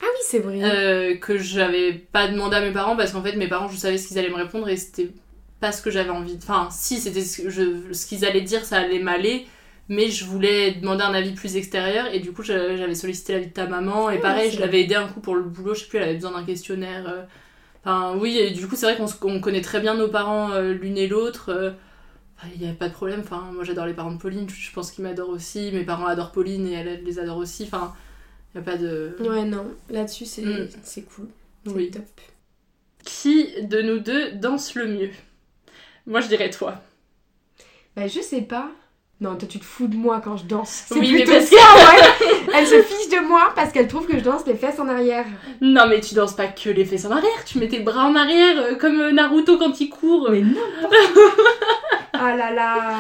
Ah oui c'est vrai. euh, que j'avais pas demandé à mes parents parce qu'en fait mes parents je savais ce qu'ils allaient me répondre et c'était pas ce que j'avais envie. de- Enfin, si c'était ce, que je- ce qu'ils allaient dire, ça allait m'aller. Mais je voulais demander un avis plus extérieur et du coup j'a- j'avais sollicité l'avis de ta maman et Ah, pareil je l'avais aidé un coup pour le boulot, je sais plus, elle avait besoin d'un questionnaire. euh, Enfin, oui, et du coup, c'est vrai qu'on se- connaît très bien nos parents euh, l'une et l'autre. euh, Il n'y a pas de problème. Enfin, moi, j'adore les parents de Pauline. Je pense qu'ils m'adorent aussi. Mes parents adorent Pauline et elle, elle les adore aussi. Enfin, il n'y a pas de. Ouais non, là-dessus c'est Mm. c'est cool. C'est Oui. top. Qui de nous deux danse le mieux? Moi, je dirais toi. Bah je sais pas. Non, toi tu te fous de moi quand je danse. C'est Oui, mais parce ça, ouais. [LAUGHS] Elle se fiche de moi parce qu'elle trouve que je danse les fesses en arrière. Non, mais tu danses pas que les fesses en arrière. Tu mets tes bras en arrière euh, comme euh, Naruto quand il court. Mais n'importe [LAUGHS] Ah là là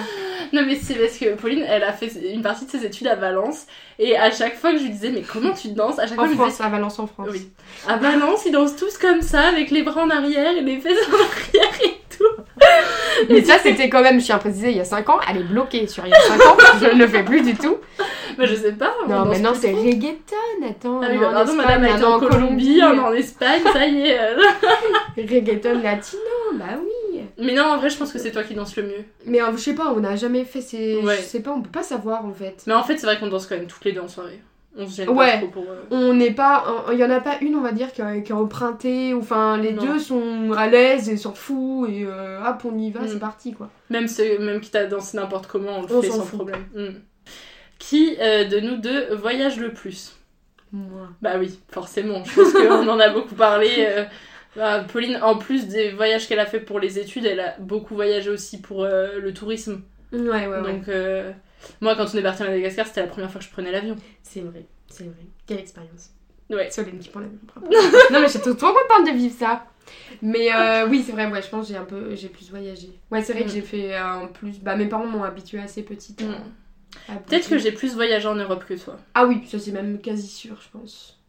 [LAUGHS] Non mais c'est parce que Pauline, elle a fait une partie de ses études à Valence et à chaque fois que je lui disais mais comment tu danses À chaque En fois je disais à Valence en France. Oui. À Valence, ils dansent tous comme ça, avec les bras en arrière et les fesses en [LAUGHS] arrière et tout. Mais ça c'était quand même, je à préciser, il y a 5 ans, elle est bloquée sur il y a 5 ans, je ne le fais plus du tout. Bah je sais pas. on Non, maintenant c'est reggaeton, attends. Ah oui, non, bah, en pardon, madame été maintenant en Colombie, en Espagne, ça y est. euh. [LAUGHS] Reggaeton latino, bah oui. Mais non, en vrai, je pense que c'est toi qui danses le mieux. Mais euh, je sais pas, on n'a jamais fait ces. Ouais. Je sais pas, on peut pas savoir en fait. Mais en fait, c'est vrai qu'on danse quand même toutes les deux en soirée. On se gêne pas Ouais. trop pour. euh, On n'est pas. Il y en a pas une, on va dire, qui a, qui a emprunté. ou Enfin, les Non. deux sont à l'aise et s'en foutent. Et euh, hop, on y va, Mm. c'est parti quoi. Même, même quitte à danser n'importe comment, on le On fait sans fout. problème. Mm. Qui euh, de nous deux voyage le plus? Moi. Bah oui, forcément. Je pense qu'on en a beaucoup parlé. Bah, Pauline, en plus des voyages qu'elle a fait pour les études, elle a beaucoup voyagé aussi pour euh, le tourisme. Ouais, ouais, ouais. Donc, euh, moi, quand on est parti à Madagascar, c'était la première fois que je prenais l'avion. C'est vrai, c'est vrai. Quelle expérience. Ouais. Solène qui prend la même [LAUGHS] Non, mais je suis trop contente de vivre ça. Mais euh, oui, c'est vrai, ouais, je pense que j'ai un peu. J'ai plus voyagé. Ouais, c'est vrai Mm. que j'ai fait en plus. Bah, mes parents m'ont habituée assez petite. Mm. à Peut-être que j'ai plus voyagé en Europe que toi. Ah oui, ça c'est même quasi sûr, je pense.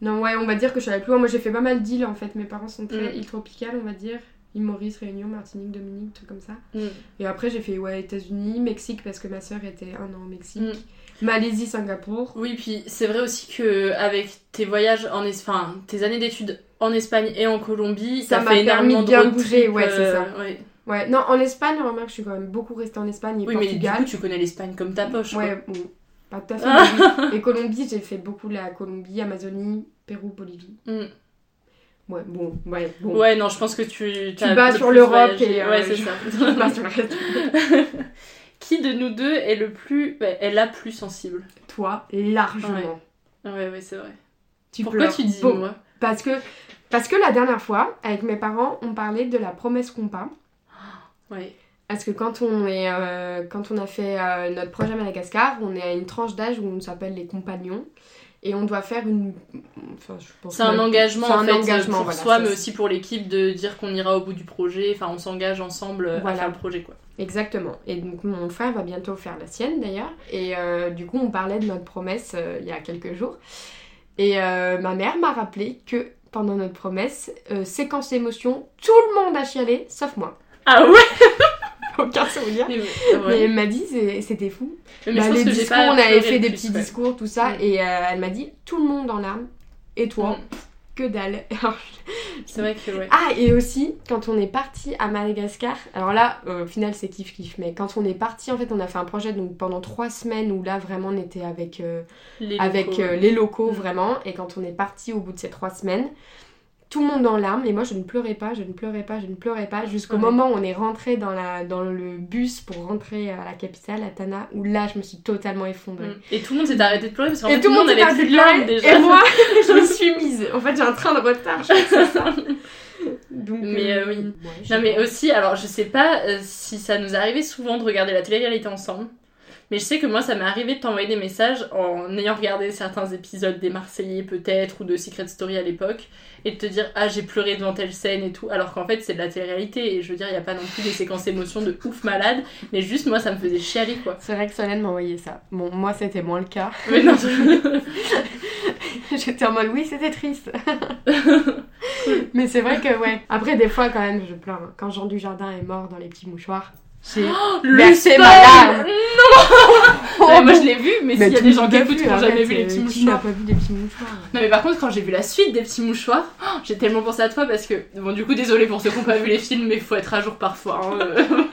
Non, ouais, on va dire que je suis allée plus loin. Moi, j'ai fait pas mal d'îles en fait. Mes parents sont très Mm. îles tropicales, on va dire. Île Maurice, Réunion, Martinique, Dominique, trucs comme ça. Mm. Et après, j'ai fait ouais, États-Unis, Mexique parce que ma soeur était un an au Mexique. Mm. Malaisie, Singapour. Oui, puis c'est vrai aussi que avec tes voyages en enfin, tes années d'études en Espagne et en Colombie, Ça m'a permis de bien bouger, trip, ouais, c'est euh, ça. ouais. Ouais, non, en Espagne, remarque, je suis quand même beaucoup restée en Espagne et Oui, mais du Portugal. coup, tu connais l'Espagne comme ta poche. quoi. Ouais, bon, pas tout à fait. Et Colombie, j'ai fait beaucoup la Colombie, Amazonie, Pérou, Bolivie. Mm. Ouais, bon, ouais, bon. Ouais, non, je pense que tu. Tu bats sur l'Europe et, euh, Ouais, c'est je- ça. [LAUGHS] je bats sur le reste. [LAUGHS] Qui de nous deux est le plus. bah, est la plus sensible? Toi, largement. Ouais, ouais, c'est vrai. Tu Pourquoi pleures tu dis beaucoup. moi? Parce que, parce que la dernière fois, avec mes parents, on parlait de la promesse compas. Ouais. Parce que quand on, est, euh, quand on a fait euh, notre projet à Madagascar, on est à une tranche d'âge où on s'appelle les compagnons. Et on doit faire une. Enfin, C'est un engagement en un fait engagement, pour voilà, soi, mais aussi pour l'équipe de dire qu'on ira au bout du projet. Enfin, on s'engage ensemble à faire le projet, quoi. Exactement. Et donc mon frère va bientôt faire la sienne d'ailleurs. Et euh, du coup on parlait de notre promesse il y a quelques jours. Et ma mère m'a rappelé que pendant notre promesse, séquence émotion, tout le monde a chialé, sauf moi. Ah ouais? [LAUGHS] Aucun souvenir. Mais, Mais ouais. elle m'a dit, c'était fou. Mais Bah, je pense les que discours, pas on avait fait des petits discours, tout ça, Mm. et euh, elle m'a dit, tout le monde en larmes. Et toi, Mm. que dalle. [LAUGHS] C'est vrai que ouais. Ah, et aussi, quand on est parti à Madagascar, alors là, euh, au final, c'est kiff-kiff, mais quand on est parti, en fait, on a fait un projet donc, pendant trois semaines où là, vraiment, on était avec, euh, locaux, les locaux, Mm. vraiment. Et quand on est parti au bout de ces trois semaines, tout le monde en larmes, et moi, je ne pleurais pas, je ne pleurais pas, je ne pleurais pas, jusqu'au Ouais. moment où on est rentré dans, la, dans le bus pour rentrer à la capitale, à Tana, où là, je me suis totalement effondrée. Mm. Et tout le monde s'est arrêté de pleurer parce qu'en Et fait tout le monde avait plus de larmes déjà. Et moi, [LAUGHS] [LAUGHS] je me suis mise. En fait, j'ai un train de retard, je crois que c'est ça. [LAUGHS] Donc, Mais euh, oui. ouais, Non mais aussi, alors je sais pas euh, si ça nous arrivait souvent de regarder la télé-réalité ensemble, mais je sais que moi ça m'est arrivé de t'envoyer des messages en ayant regardé certains épisodes des Marseillais peut-être ou de Secret Story à l'époque et de te dire ah j'ai pleuré devant telle scène et tout, alors qu'en fait c'est de la télé-réalité et je veux dire il y a pas non plus des séquences émotions de ouf malade, mais juste moi ça me faisait chialer quoi. C'est vrai que Solène m'a envoyé ça. Bon, moi, c'était moins le cas. Mais non, [LAUGHS] J'étais en mode, oui, c'était triste. [LAUGHS] Mais c'est vrai que, ouais. Après, des fois, quand même, je pleure. hein. Quand Jean Dujardin est mort dans Les Petits Mouchoirs, j'ai le versé spoil ma larme. Non [LAUGHS] Mais Moi je l'ai vu, mais s'il y a des gens qui écoutent qui n'ont jamais vu les euh, petits Qui n'a mouchoirs. pas vu Les Petits Mouchoirs Non mais par contre quand j'ai vu la suite des petits mouchoirs, [GASPS] oh, j'ai tellement pensé à toi parce que bon du coup désolé pour ceux qui n'ont pas vu les films mais il faut être à jour parfois. hein, euh. [LAUGHS]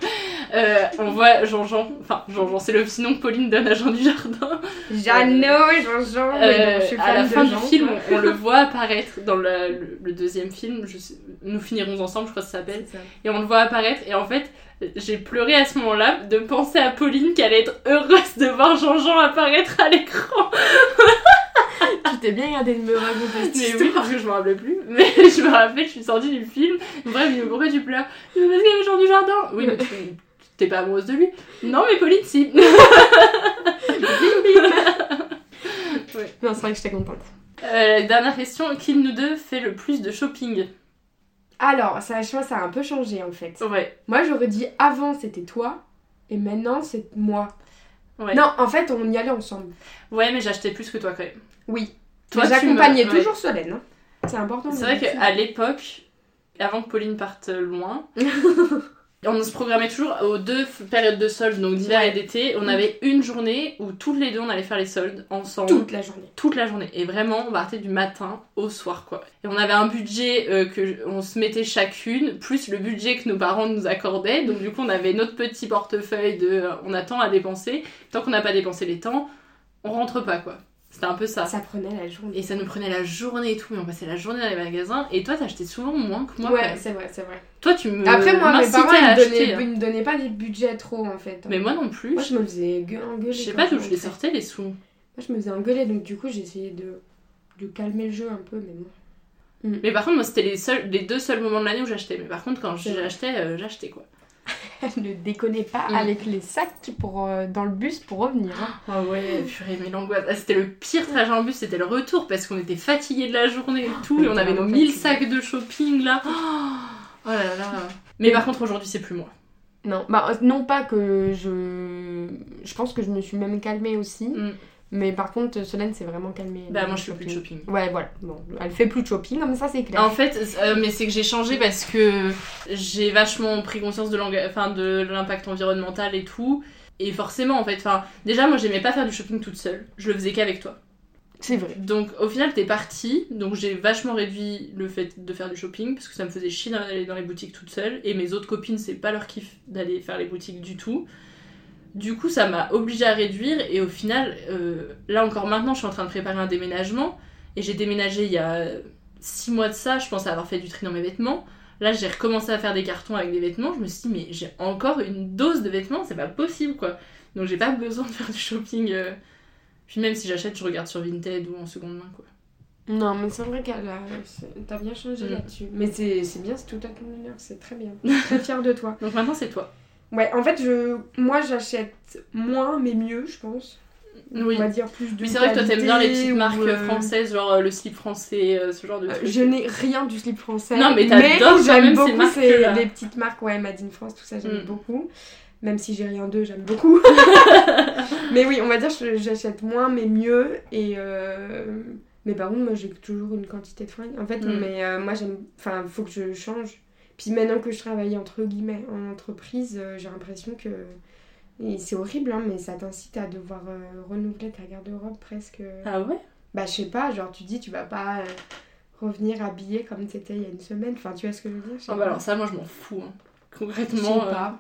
Euh, on voit Jean-Jean, enfin Jean-Jean c'est le petit nom que Pauline donne à Jean Dujardin. [LAUGHS] Jeannot et Jean-Jean. Euh, je suis à la de fin du Jean, film, on, on le voit apparaître dans le, le deuxième film, je sais- Nous finirons ensemble, je crois que ça s'appelle. C'est. Et on le voit apparaître, et en fait, j'ai pleuré à ce moment-là de penser à Pauline qu'elle allait être heureuse de voir Jean-Jean apparaître à l'écran. [LAUGHS] Tu t'es bien gardé de me raconter cette Mais oui, parce que je me rappelais plus. [LAUGHS] Mais je me rappelle, je suis sortie du film. Bref, mais pourquoi tu pleures? Mais Parce qu'il y avait Jean du Jardin. Oui, mais tu t'es pas amoureuse de lui. Non, mais Pauline, si. [LAUGHS] Non, c'est vrai que j'étais contente. Euh, dernière question, qui de nous deux fait le plus de shopping? Alors, ça, je ça a un peu changé en fait. Ouais. Moi, j'aurais dit avant c'était toi, et maintenant c'est moi. Ouais. Non, en fait, on y allait ensemble. Ouais, mais j'achetais plus que toi quand même. Oui. Toi, me- j'accompagnais ouais. toujours Solène. hein. C'est important. C'est vrai qu'à l'époque, avant que Pauline parte loin, [LAUGHS] on se programmait toujours aux deux périodes de soldes, donc d'hiver et d'été. On avait une journée où toutes les deux on allait faire les soldes ensemble. Toute la journée. Toute la journée. Et vraiment, on partait du matin au soir, quoi. Et on avait un budget euh, que on se mettait chacune, plus le budget que nos parents nous accordaient. Donc du coup, on avait notre petit portefeuille de euh, on a tant à dépenser. Tant qu'on n'a pas dépensé les temps, on rentre pas, quoi. C'était un peu ça. Ça prenait la journée. Et ça nous prenait la journée et tout, mais on passait la journée dans les magasins. Et toi, t'achetais souvent moins que moi. Ouais, c'est vrai, c'est vrai. Toi, tu me. Après, moi, mes parents, ils me, donnaient, hein. ils me donnaient pas des budgets trop en fait. Mais moi non plus. Moi, je me faisais gue- engueuler. Je sais pas d'où je les sortais les sous. Moi, je me faisais engueuler, donc du coup, j'ai essayé de, de calmer le jeu un peu, mais bon. Mais par contre, moi, c'était les, seuls, les deux seuls moments de l'année où j'achetais. Mais par contre, quand j'achetais, euh, j'achetais quoi. [LAUGHS] ne déconnez pas avec les sacs pour, euh, dans le bus pour revenir. hein. Ah ouais, purée, mais l'angoisse. Ah, C'était le pire trajet en bus, c'était le retour parce qu'on était fatigués de la journée et tout. Et on avait nos Vraiment 1000 fatigués. sacs de shopping là. Oh là là. Mais par contre, aujourd'hui, c'est plus moi. Non, bah, euh, non pas que je. Je pense que je me suis même calmée aussi. Mm. Mais par contre, Solène s'est vraiment calmée. Bah, moi, je fais plus de shopping. Ouais, voilà. Bon, elle fait plus de shopping, comme ça, c'est clair. En fait, euh, mais c'est que j'ai changé parce que j'ai vachement pris conscience de l'impact environnemental et tout. Et forcément, en fait, enfin, déjà, moi, j'aimais pas faire du shopping toute seule. Je le faisais qu'avec toi. C'est vrai. Donc, au final, t'es partie. Donc, j'ai vachement réduit le fait de faire du shopping parce que ça me faisait chier d'aller dans les boutiques toute seule. Et mes autres copines, c'est pas leur kiff d'aller faire les boutiques du tout. Du coup, ça m'a obligée à réduire. Et au final, euh, là encore maintenant, je suis en train de préparer un déménagement. Et j'ai déménagé il y a 6 mois de ça. Je pense avoir fait du tri dans mes vêtements. Là, j'ai recommencé à faire des cartons avec des vêtements. Je me suis dit, mais j'ai encore une dose de vêtements, c'est pas possible quoi. Donc, j'ai pas besoin de faire du shopping. euh. Puis, même si j'achète, je regarde sur Vinted ou en seconde main quoi. Non, mais c'est vrai qu'elle T'as bien changé Mm. là-dessus. Mais c'est c'est bien, c'est tout à ton honneur, c'est très bien. [LAUGHS] très fière de toi. Donc, maintenant, c'est toi. Ouais, en fait, je... moi j'achète moins, mais mieux, je pense. Oui. On va dire plus de. Oui, c'est vrai que toi t'aimes bien les petites marques euh, françaises, genre euh, le slip français, euh, ce genre de trucs. Je n'ai rien du slip français. Non, mais t'adores j'aime même ces beaucoup marques-là. les petites marques, ouais, Made in France, tout ça, j'aime Mm. beaucoup. Même si j'ai rien d'eux, j'aime beaucoup. [LAUGHS] mais oui, on va dire que j'achète moins, mais mieux. Et, euh, Mais par contre, moi, j'ai toujours une quantité de fringues. En fait, Mm. mais euh, moi, j'aime. Enfin, faut que je change. Puis maintenant que je travaille entre guillemets en entreprise, euh, j'ai l'impression que. Et c'est horrible, hein, mais ça t'incite à devoir euh, renouveler ta garde-robe presque. Ah ouais? Bah, je sais pas, genre, tu dis, tu vas pas euh, revenir habillé comme t'étais il y a une semaine. Enfin, tu vois ce que je veux dire? Ah bah alors ça, moi je m'en fous. hein. Je Concrètement. sais pas.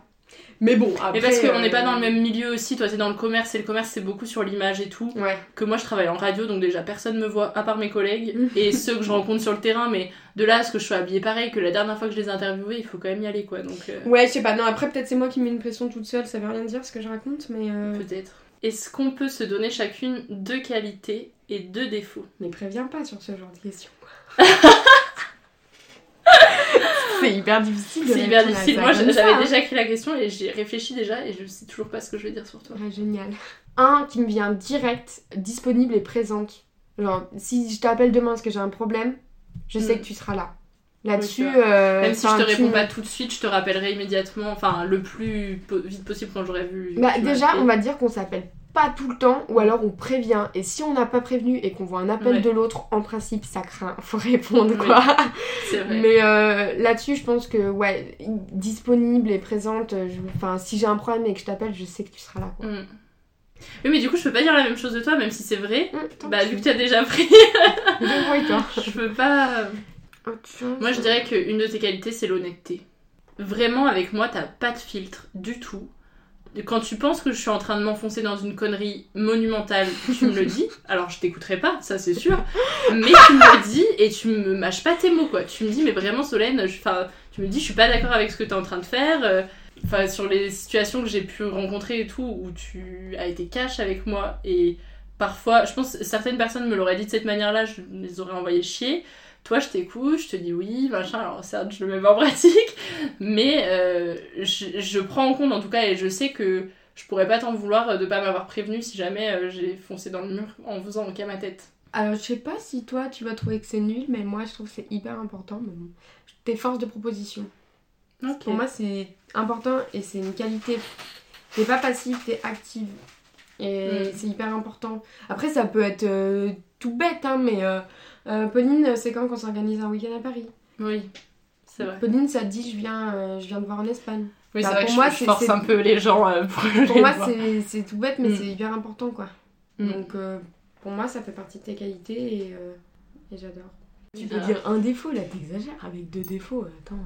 Mais bon, après. Mais parce qu'on n'est pas euh, dans le même milieu aussi, toi t'es dans le commerce et le commerce c'est beaucoup sur l'image et tout. Ouais. Que moi je travaille en radio donc déjà personne me voit à part mes collègues et ceux que je rencontre sur le terrain, mais de là à ce que je sois habillée pareil que la dernière fois que je les ai interviewés, il faut quand même y aller quoi. Donc euh, Ouais, je sais pas. Non, après, peut-être c'est moi qui mets une pression toute seule, ça veut rien dire ce que je raconte, mais. euh, peut-être. Est-ce qu'on peut se donner chacune deux qualités et deux défauts? Mais préviens pas sur ce genre de questions. [LAUGHS] [LAUGHS] c'est hyper difficile C'est hyper difficile. Moi j'avais hein. déjà écrit la question et j'ai réfléchi déjà et je sais toujours pas ce que je vais dire sur toi. Ouais, génial. Un qui me vient direct, disponible et présente. Genre, si je t'appelle demain parce que j'ai un problème, je sais Mm. que tu seras là. Là-dessus, euh, Même si je te réponds pas tout de suite, je te rappellerai immédiatement, enfin le plus po- vite possible quand j'aurai vu. Bah, déjà, on va dire qu'on s'appelle pas tout le temps, ou alors on prévient. Et si on n'a pas prévenu et qu'on voit un appel Ouais. de l'autre, en principe, ça craint. [LAUGHS] Faut répondre, quoi. Vrai. Mais euh, là-dessus, je pense que, ouais, disponible et présente, euh, enfin, si j'ai un problème et que je t'appelle, je sais que tu seras là, quoi. Mm. Oui, mais du coup, je peux pas dire la même chose de toi, même si c'est vrai. Mm, bah, vu que t'as déjà pris, [LAUGHS] [LAUGHS] je peux pas. Autre chose. Moi, je dirais qu'une de tes qualités, c'est l'honnêteté. Vraiment, avec moi, t'as pas de filtre du tout. Quand tu penses que je suis en train de m'enfoncer dans une connerie monumentale, tu me le [LAUGHS] dis. Alors, je t'écouterai pas, ça c'est sûr. Mais tu me le dis et tu me mâches pas tes mots, quoi. Tu me dis, mais vraiment, Solène, je- tu me dis, je suis pas d'accord avec ce que t'es en train de faire. euh, Enfin, sur les situations que j'ai pu rencontrer et tout, où tu as été cash avec moi et parfois, je pense certaines personnes me l'auraient dit de cette manière-là, je les aurais envoyées chier. Toi, je t'écoute, je te dis oui, machin. Alors, certes, je le mets pas en [LAUGHS] pratique, mais euh, je, je prends en compte en tout cas et je sais que je pourrais pas t'en vouloir de pas m'avoir prévenu si jamais euh, j'ai foncé dans le mur en faisant ok à ma tête. Alors, je sais pas si toi tu vas trouver que c'est nul, mais moi je trouve que c'est hyper important. Mais bon. T'es force de proposition. Pour moi, c'est important et c'est une qualité. T'es pas passive, t'es active. Et Mm. c'est hyper important. Après, ça peut être euh, tout bête, hein, mais euh, euh, Pauline, c'est quand qu'on s'organise un week-end à Paris? Oui, c'est vrai. Pauline, ça te dit, je viens, euh, je viens te voir en Espagne. Oui, Bah, c'est vrai pour que moi, je, force un peu les gens euh, pour, Pour les moi, c'est tout bête, mais Mm. c'est hyper important, quoi. Mm. Donc, euh, pour moi, ça fait partie de tes qualités et, euh, et j'adore. Tu peux Ah. dire un défaut, là, t'exagères. Avec deux défauts, attends.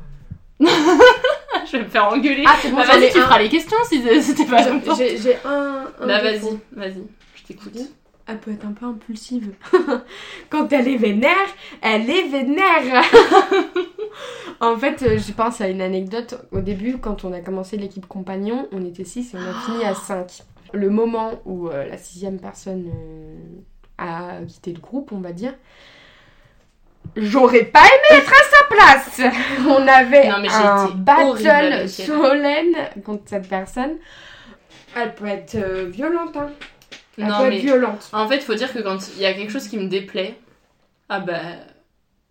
[LAUGHS] je vais me faire engueuler. Ah, c'est bon, bah, vas-y, tu un. feras les questions si c'était pas J'ai- important. J'ai j'ai un, un Bah, vas-y, vas-y, je t'écoute. Elle peut être un peu impulsive. [LAUGHS] Quand elle est vénère, elle est vénère. [LAUGHS] en fait, euh, je pense à une anecdote. Au début, quand on a commencé l'équipe compagnon, on était 6 et on a fini à 5. Le moment où euh, la sixième personne euh, a quitté le groupe, on va dire, j'aurais pas aimé être à sa place. [LAUGHS] On avait Non, mais un battle. Solène contre cette personne. Elle peut être euh, violente, hein. Elle Non, peut mais- être violente. En fait, faut dire que quand il y a quelque chose qui me déplaît, ah bah.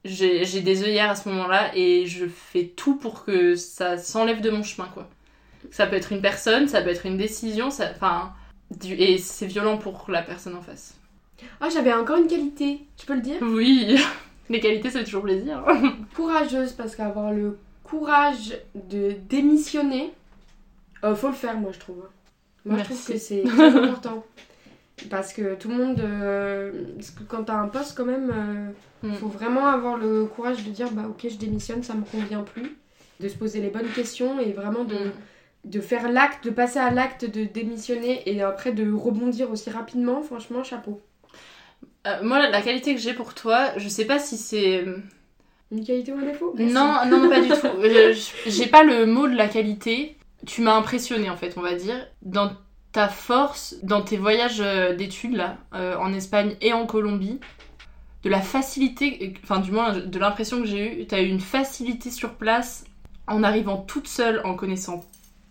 J'ai des œillères à ce moment-là et je fais tout pour que ça s'enlève de mon chemin, quoi. Ça peut être une personne, ça peut être une décision, ça. Enfin. du- Et c'est violent pour la personne en face. Oh, j'avais encore une qualité, tu peux le dire? Oui, [LAUGHS] les qualités, ça fait toujours plaisir. [LAUGHS] Courageuse, parce qu'avoir le courage de démissionner, euh, faut le faire, moi, je trouve. Moi, Merci. je trouve que c'est important. [LAUGHS] Parce que tout le monde. euh, parce que quand t'as un poste, quand même, euh, Mm. faut vraiment avoir le courage de dire bah, ok, je démissionne, ça me convient plus. De se poser les bonnes questions et vraiment de. Mm. De faire l'acte, de passer à l'acte de démissionner et après de rebondir aussi rapidement, franchement, chapeau. Euh, moi, la- qualité que j'ai pour toi, je sais pas si c'est. Une qualité ou un défaut? Merci. Non, non, pas du [LAUGHS] tout. J'ai pas le mot de la qualité. Tu m'as impressionné en fait, on va dire. Dans ta force, dans tes voyages euh, d'études là, euh, en Espagne et en Colombie, de la facilité, enfin du moins de l'impression que j'ai eue, t'as eu une facilité sur place en arrivant toute seule, en connaissant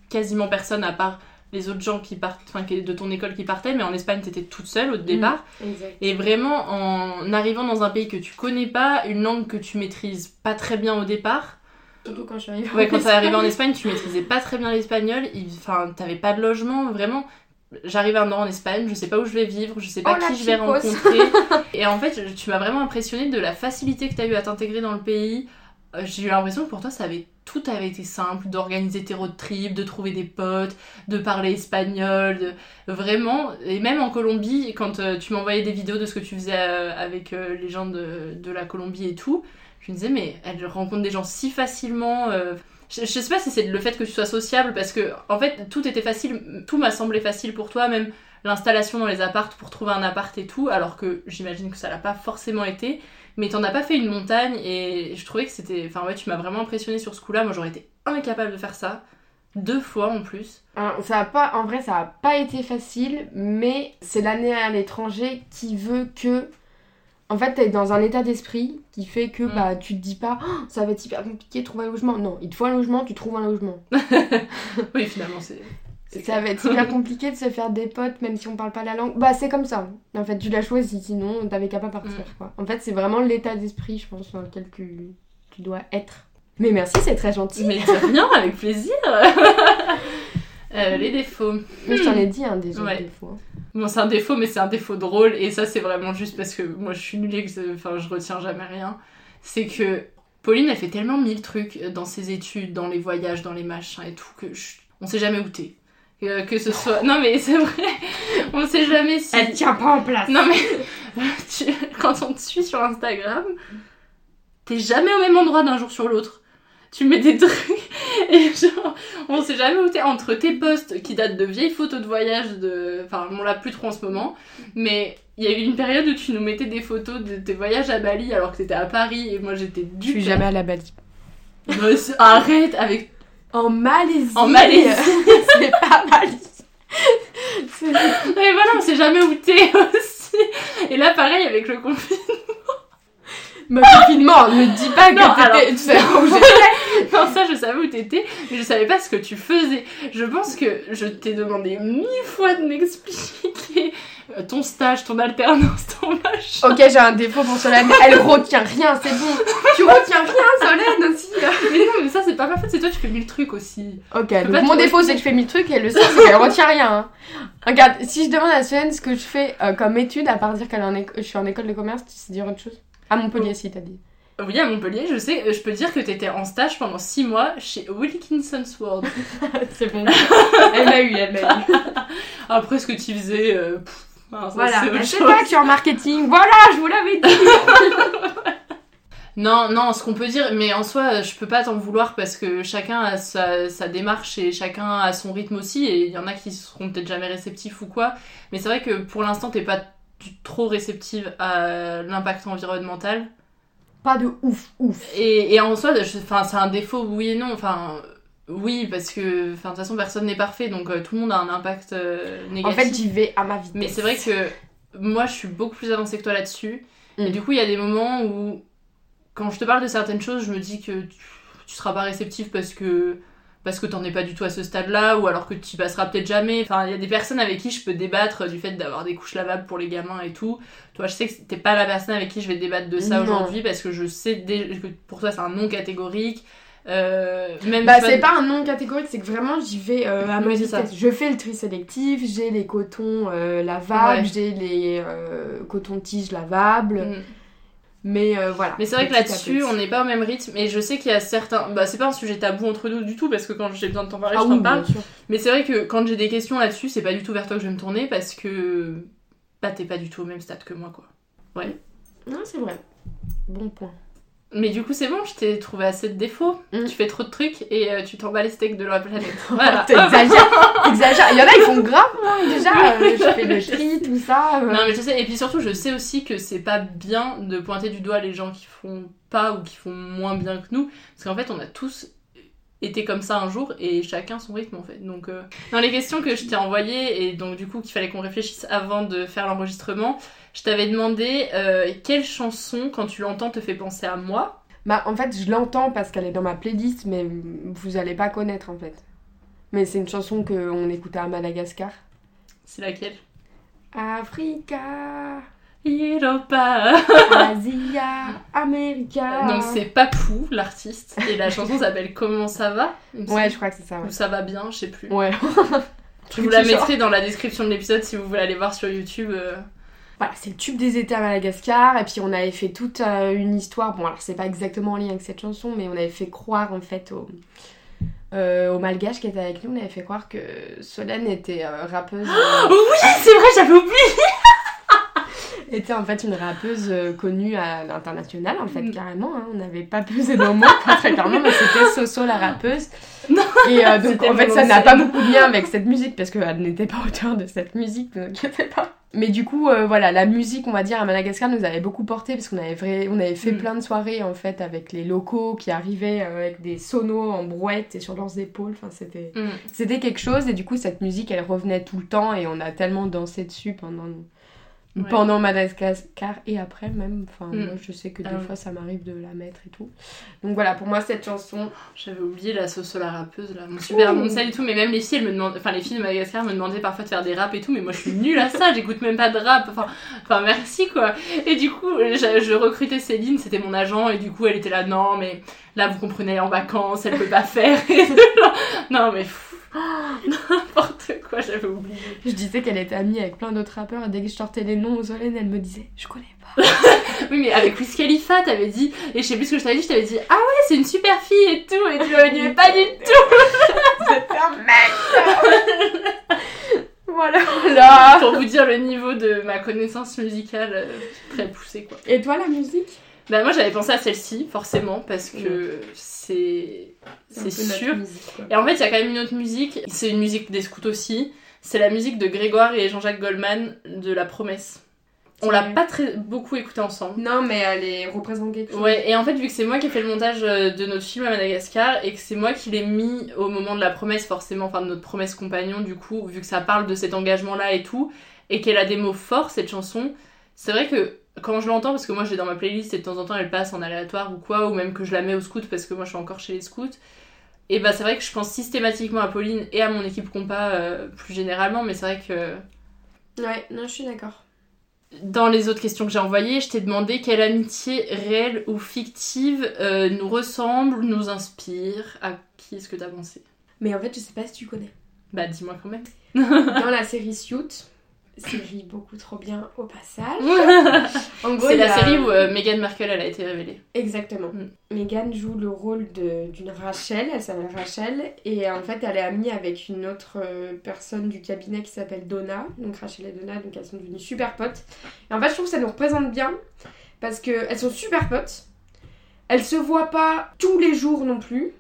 quasiment personne à part les autres gens qui partent, enfin de ton école qui partaient, mais en Espagne t'étais toute seule au départ. Exact. Et vraiment, en arrivant dans un pays que tu connais pas, une langue que tu maîtrises pas très bien au départ. Surtout quand je suis arrivée. Ouais, quand en t'es en Espagne. Tu maîtrisais pas très bien l'espagnol. Enfin, t'avais pas de logement. Vraiment, j'arrive un an en Espagne, je sais pas où je vais vivre, je sais pas Oh, qui je vais rencontrer. [LAUGHS] et en fait, tu m'as vraiment impressionné de la facilité que tu as eu à t'intégrer dans le pays. Euh, J'ai eu l'impression que pour toi, ça avait, tout avait été simple, d'organiser tes road trips, de trouver des potes, de parler espagnol, de... vraiment. Et même en Colombie, quand euh, tu m'envoyais des vidéos de ce que tu faisais euh, avec euh, les gens de, de la Colombie et tout, je me disais, mais elle rencontre des gens si facilement. euh, je, sais pas si c'est le fait que tu sois sociable, parce que en fait, tout était facile, tout m'a semblé facile pour toi, même l'installation dans les appartes pour trouver un appart et tout, alors que j'imagine que ça l'a pas forcément été. Mais t'en as pas fait une montagne et je trouvais que c'était. Enfin, ouais, tu m'as vraiment impressionné sur ce coup-là. Moi, j'aurais été incapable de faire ça. Deux fois en plus. Hein, Ça a pas, en vrai, ça a pas été facile, mais c'est l'année à l'étranger qui veut que. En fait, t'es dans un état d'esprit qui fait que Mm. bah, tu te dis pas Oh, ça va être hyper compliqué de trouver un logement. Non, il te faut un logement, tu trouves un logement. [LAUGHS] Oui, finalement, c'est. Ça va être hyper [LAUGHS] compliqué de se faire des potes même si on parle pas la langue. Bah, c'est comme ça. En fait, tu l'as choisi, sinon t'avais qu'à pas partir. Mm. Quoi. En fait, c'est vraiment l'état d'esprit, je pense, dans lequel tu, tu dois être. Mais merci, c'est très gentil. Mais de rien, avec plaisir [LAUGHS] Euh, Les défauts. Mais je t'en Hmm. ai dit un des autres Ouais. défauts. hein. Bon, c'est un défaut, mais c'est un défaut drôle, et ça, c'est vraiment juste parce que moi, je suis nulle et que enfin, je retiens jamais rien. C'est que Pauline, elle fait tellement mille trucs dans ses études, dans les voyages, dans les machins et tout, que je- on sait jamais où t'es. Euh, que ce soit. Non, mais c'est vrai, [LAUGHS] on sait jamais si. Elle tient pas en place. Non, mais [LAUGHS] tu- quand on te suit sur Instagram, t'es jamais au même endroit d'un jour sur l'autre. Tu mets des trucs [LAUGHS] et genre, on sait jamais où t'es entre tes posts qui datent de vieilles photos de voyage de. Enfin, on l'a plus trop en ce moment, mais il y a eu une période où tu nous mettais des photos de tes voyages à Bali alors que t'étais à Paris et moi j'étais Je du. suis jamais à la Bali. Arrête avec. En Malaisie. En Malaisie. [LAUGHS] c'est pas. C'est- [LAUGHS] Et voilà, on sait jamais où t'es aussi. Et là, pareil avec le confinement. Ma confinement, ne dis pas que Non, alors- tu savais où j'étais. non, ça, je savais où t'étais, mais je savais pas ce que tu faisais. Je pense que je t'ai demandé mille fois de m'expliquer euh, ton stage, ton alternance, ton machin. Ok, j'ai un défaut pour Solène. Elle retient rien, c'est bon. Tu retiens rien, Solène aussi. Mais non, mais ça, c'est pas ma faute, c'est toi, tu fais mille trucs aussi. Ok, donc mon défaut c'est que je fais mille trucs et le seul c'est qu'elle retient rien. hein. Regarde, si je demande à Solène ce que je fais euh, comme étude, à part dire qu'elle est en éco- je suis en école de commerce, tu sais dire autre chose À Montpellier, si t'as dit. Oui, à Montpellier, je sais, euh, je peux dire que t'étais en stage pendant 6 mois chez Wilkinson's World. [LAUGHS] c'est bon. Elle m'a eu, elle m'a eu. [LAUGHS] Après, ce que tu faisais, euh, pff, ça, Voilà, c'est autre elle sait chose. pas que je suis en marketing. Voilà, je vous l'avais dit. [LAUGHS] Non, non, ce qu'on peut dire, mais en soi, je peux pas t'en vouloir parce que chacun a sa, sa démarche et chacun a son rythme aussi, et il y en a qui seront peut-être jamais réceptifs ou quoi. Mais c'est vrai que pour l'instant, t'es pas trop réceptive à l'impact environnemental. Pas de ouf, ouf. Et, et en soi, c'est un défaut, oui et non. Enfin, oui, parce que de toute façon, personne n'est parfait, donc euh, tout le monde a un impact euh, En négatif. fait, j'y vais à ma vitesse. Mais c'est vrai que moi, je suis beaucoup plus avancée que toi là-dessus. Et Mm. du coup, il y a des moments où, quand je te parle de certaines choses, je me dis que tu, tu seras pas réceptif parce que parce que t'en es pas du tout à ce stade-là, ou alors que tu y passeras peut-être jamais. Enfin, il y a des personnes avec qui je peux débattre du fait d'avoir des couches lavables pour les gamins et tout. Toi, je sais que t'es pas la personne avec qui je vais débattre de ça Non. aujourd'hui parce que je sais que pour toi c'est un non catégorique. Euh, même Bah, c'est pas un nom catégorique, c'est que vraiment j'y vais euh, à ma vitesse. Je fais le tri sélectif, j'ai les cotons euh, lavables, Ouais. j'ai les euh, cotons-tiges lavables. Mm. Mais euh, voilà. Mais c'est vrai que là-dessus, on n'est pas au même rythme. Et je sais qu'il y a certains. Bah, c'est pas un sujet tabou entre nous du tout, parce que quand j'ai besoin de t'en parler, Ah je t'en oui, parle. Mais c'est vrai que quand j'ai des questions là-dessus, c'est pas du tout vers toi que je vais me tourner, parce que. Bah, t'es pas du tout au même stade que moi, quoi. Ouais. Non, c'est vrai. Bon point. Mais du coup, c'est bon, je t'ai trouvé assez de défauts. Mm. Tu fais trop de trucs et euh, tu t'en bats les steaks de la planète. [LAUGHS] Voilà. T'exagères, t'exagères. Il y en a, ils font grave, moi, déjà. [LAUGHS] euh, je fais le tri, tout ça. euh. Non mais je sais, et puis surtout je sais aussi que c'est pas bien de pointer du doigt les gens qui font pas ou qui font moins bien que nous, parce qu'en fait on a tous été comme ça un jour et chacun son rythme en fait. Donc euh, dans les questions que je t'ai envoyées et donc du coup qu'il fallait qu'on réfléchisse avant de faire l'enregistrement, je t'avais demandé euh, quelle chanson quand tu l'entends te fait penser à moi? Bah, en fait, je l'entends parce qu'elle est dans ma playlist, mais vous allez pas connaître, en fait. Mais c'est une chanson qu'on écoutait à Madagascar. C'est laquelle? Africa, Europa. [LAUGHS] Asia, [LAUGHS] America. Donc c'est Papou l'artiste et la chanson [LAUGHS] s'appelle Comment ça va? Ouais, je crois que c'est ça. Ou ça va bien, je sais plus. ouais. Je vous la mettrai dans la description de l'épisode si vous voulez aller voir sur YouTube. euh. Voilà, c'est le tube des étés à Madagascar. Et puis on avait fait toute euh, une histoire. Bon, alors c'est pas exactement en lien avec cette chanson, mais on avait fait croire en fait aux, euh, aux Malgaches qui étaient avec nous. On avait fait croire que Solène était euh, rappeuse. Oh [GASPS] oui, c'est vrai, j'avais oublié [LAUGHS] était en fait une rappeuse connue à l'international, en fait, Mm. carrément. hein. On n'avait pas pesé mots, pas très clairement, mais c'était Soso la rappeuse. Non, Et euh, [LAUGHS] donc en fait, ça n'a pas beaucoup de lien avec cette musique parce qu'elle n'était pas auteur de cette musique, ne vous inquiétez pas. Mais du coup, euh, voilà, la musique, on va dire, à Madagascar nous avait beaucoup porté parce qu'on avait, vrai... on avait fait Mm. plein de soirées en fait avec les locaux qui arrivaient euh, avec des sonos en brouette et sur leurs épaules. Enfin, c'était Mm. c'était quelque chose et du coup, cette musique elle revenait tout le temps et on a tellement dansé dessus pendant. Ouais. Pendant Madagascar et après même, enfin Mm. moi je sais que des Ah oui. fois ça m'arrive de la mettre et tout. Donc voilà, pour moi cette chanson, J'avais oublié la sauce la rappeuse là, mon super de sel et tout, mais même les filles, elles me demandent, enfin les filles de Madagascar me demandaient parfois de faire des raps et tout, mais moi je suis nulle à ça, j'écoute même pas de rap, enfin, enfin merci quoi. Et du coup, je, je recrutais Céline, c'était mon agent, et du coup elle était là, non mais là vous comprenez, elle est en vacances, elle peut pas faire. [LAUGHS] Non mais pff, [GASPS] n'importe quoi, j'avais oublié. Je disais qu'elle était amie avec plein d'autres rappeurs et dès que je sortais les noms aux Solène, elle me disait Je connais pas. [LAUGHS] Oui, mais avec Wiz Khalifa, t'avais dit, et je sais plus ce que je t'avais dit, je t'avais dit, ah ouais, c'est une super fille et tout, et tu m'avais dit, mais pas du tout. C'était un mec Voilà, voilà. Pour vous dire le niveau de ma connaissance musicale euh, très poussée, quoi. Et toi, la musique? Bah, moi, j'avais pensé à celle-ci, forcément, parce que c'est. C'est sûr. musique. Et en fait, il y a quand même une autre musique, c'est une musique des scouts aussi. C'est la musique de Grégoire et Jean-Jacques Goldman de La Promesse. On l'a pas très beaucoup écouté ensemble. Non, mais elle est représente quelque chose. Ouais, et en fait, vu que c'est moi qui ai fait le montage euh, de notre film à Madagascar et que c'est moi qui l'ai mis au moment de la promesse, forcément, enfin de notre promesse compagnon, du coup, vu que ça parle de cet engagement-là et tout, et qu'elle a des mots forts, cette chanson, c'est vrai que quand je l'entends, parce que moi je l'ai dans ma playlist et de temps en temps elle passe en aléatoire ou quoi, ou même que je la mets au scout parce que moi je suis encore chez les scouts, et bah c'est vrai que je pense systématiquement à Pauline et à mon équipe compas euh, plus généralement, mais c'est vrai que Ouais, non, je suis d'accord. dans les autres questions que j'ai envoyées, je t'ai demandé quelle amitié réelle ou fictive euh, nous ressemble, nous inspire. À qui est-ce que t'as pensé? Mais en fait, je sais pas si tu connais. Bah dis-moi quand même. Dans la série Suit, série beaucoup trop bien au passage. [LAUGHS] En gros, C'est la a- série où euh, Meghan Markle elle a été révélée. Exactement. Mm. Meghan joue le rôle d'une Rachel, elle s'appelle Rachel, et en fait elle est amie avec une autre euh, personne du cabinet qui s'appelle Donna, donc Rachel et Donna, donc elles sont devenues super potes. Et en fait je trouve que ça nous représente bien, parce qu'elles sont super potes, elles se voient pas tous les jours non plus,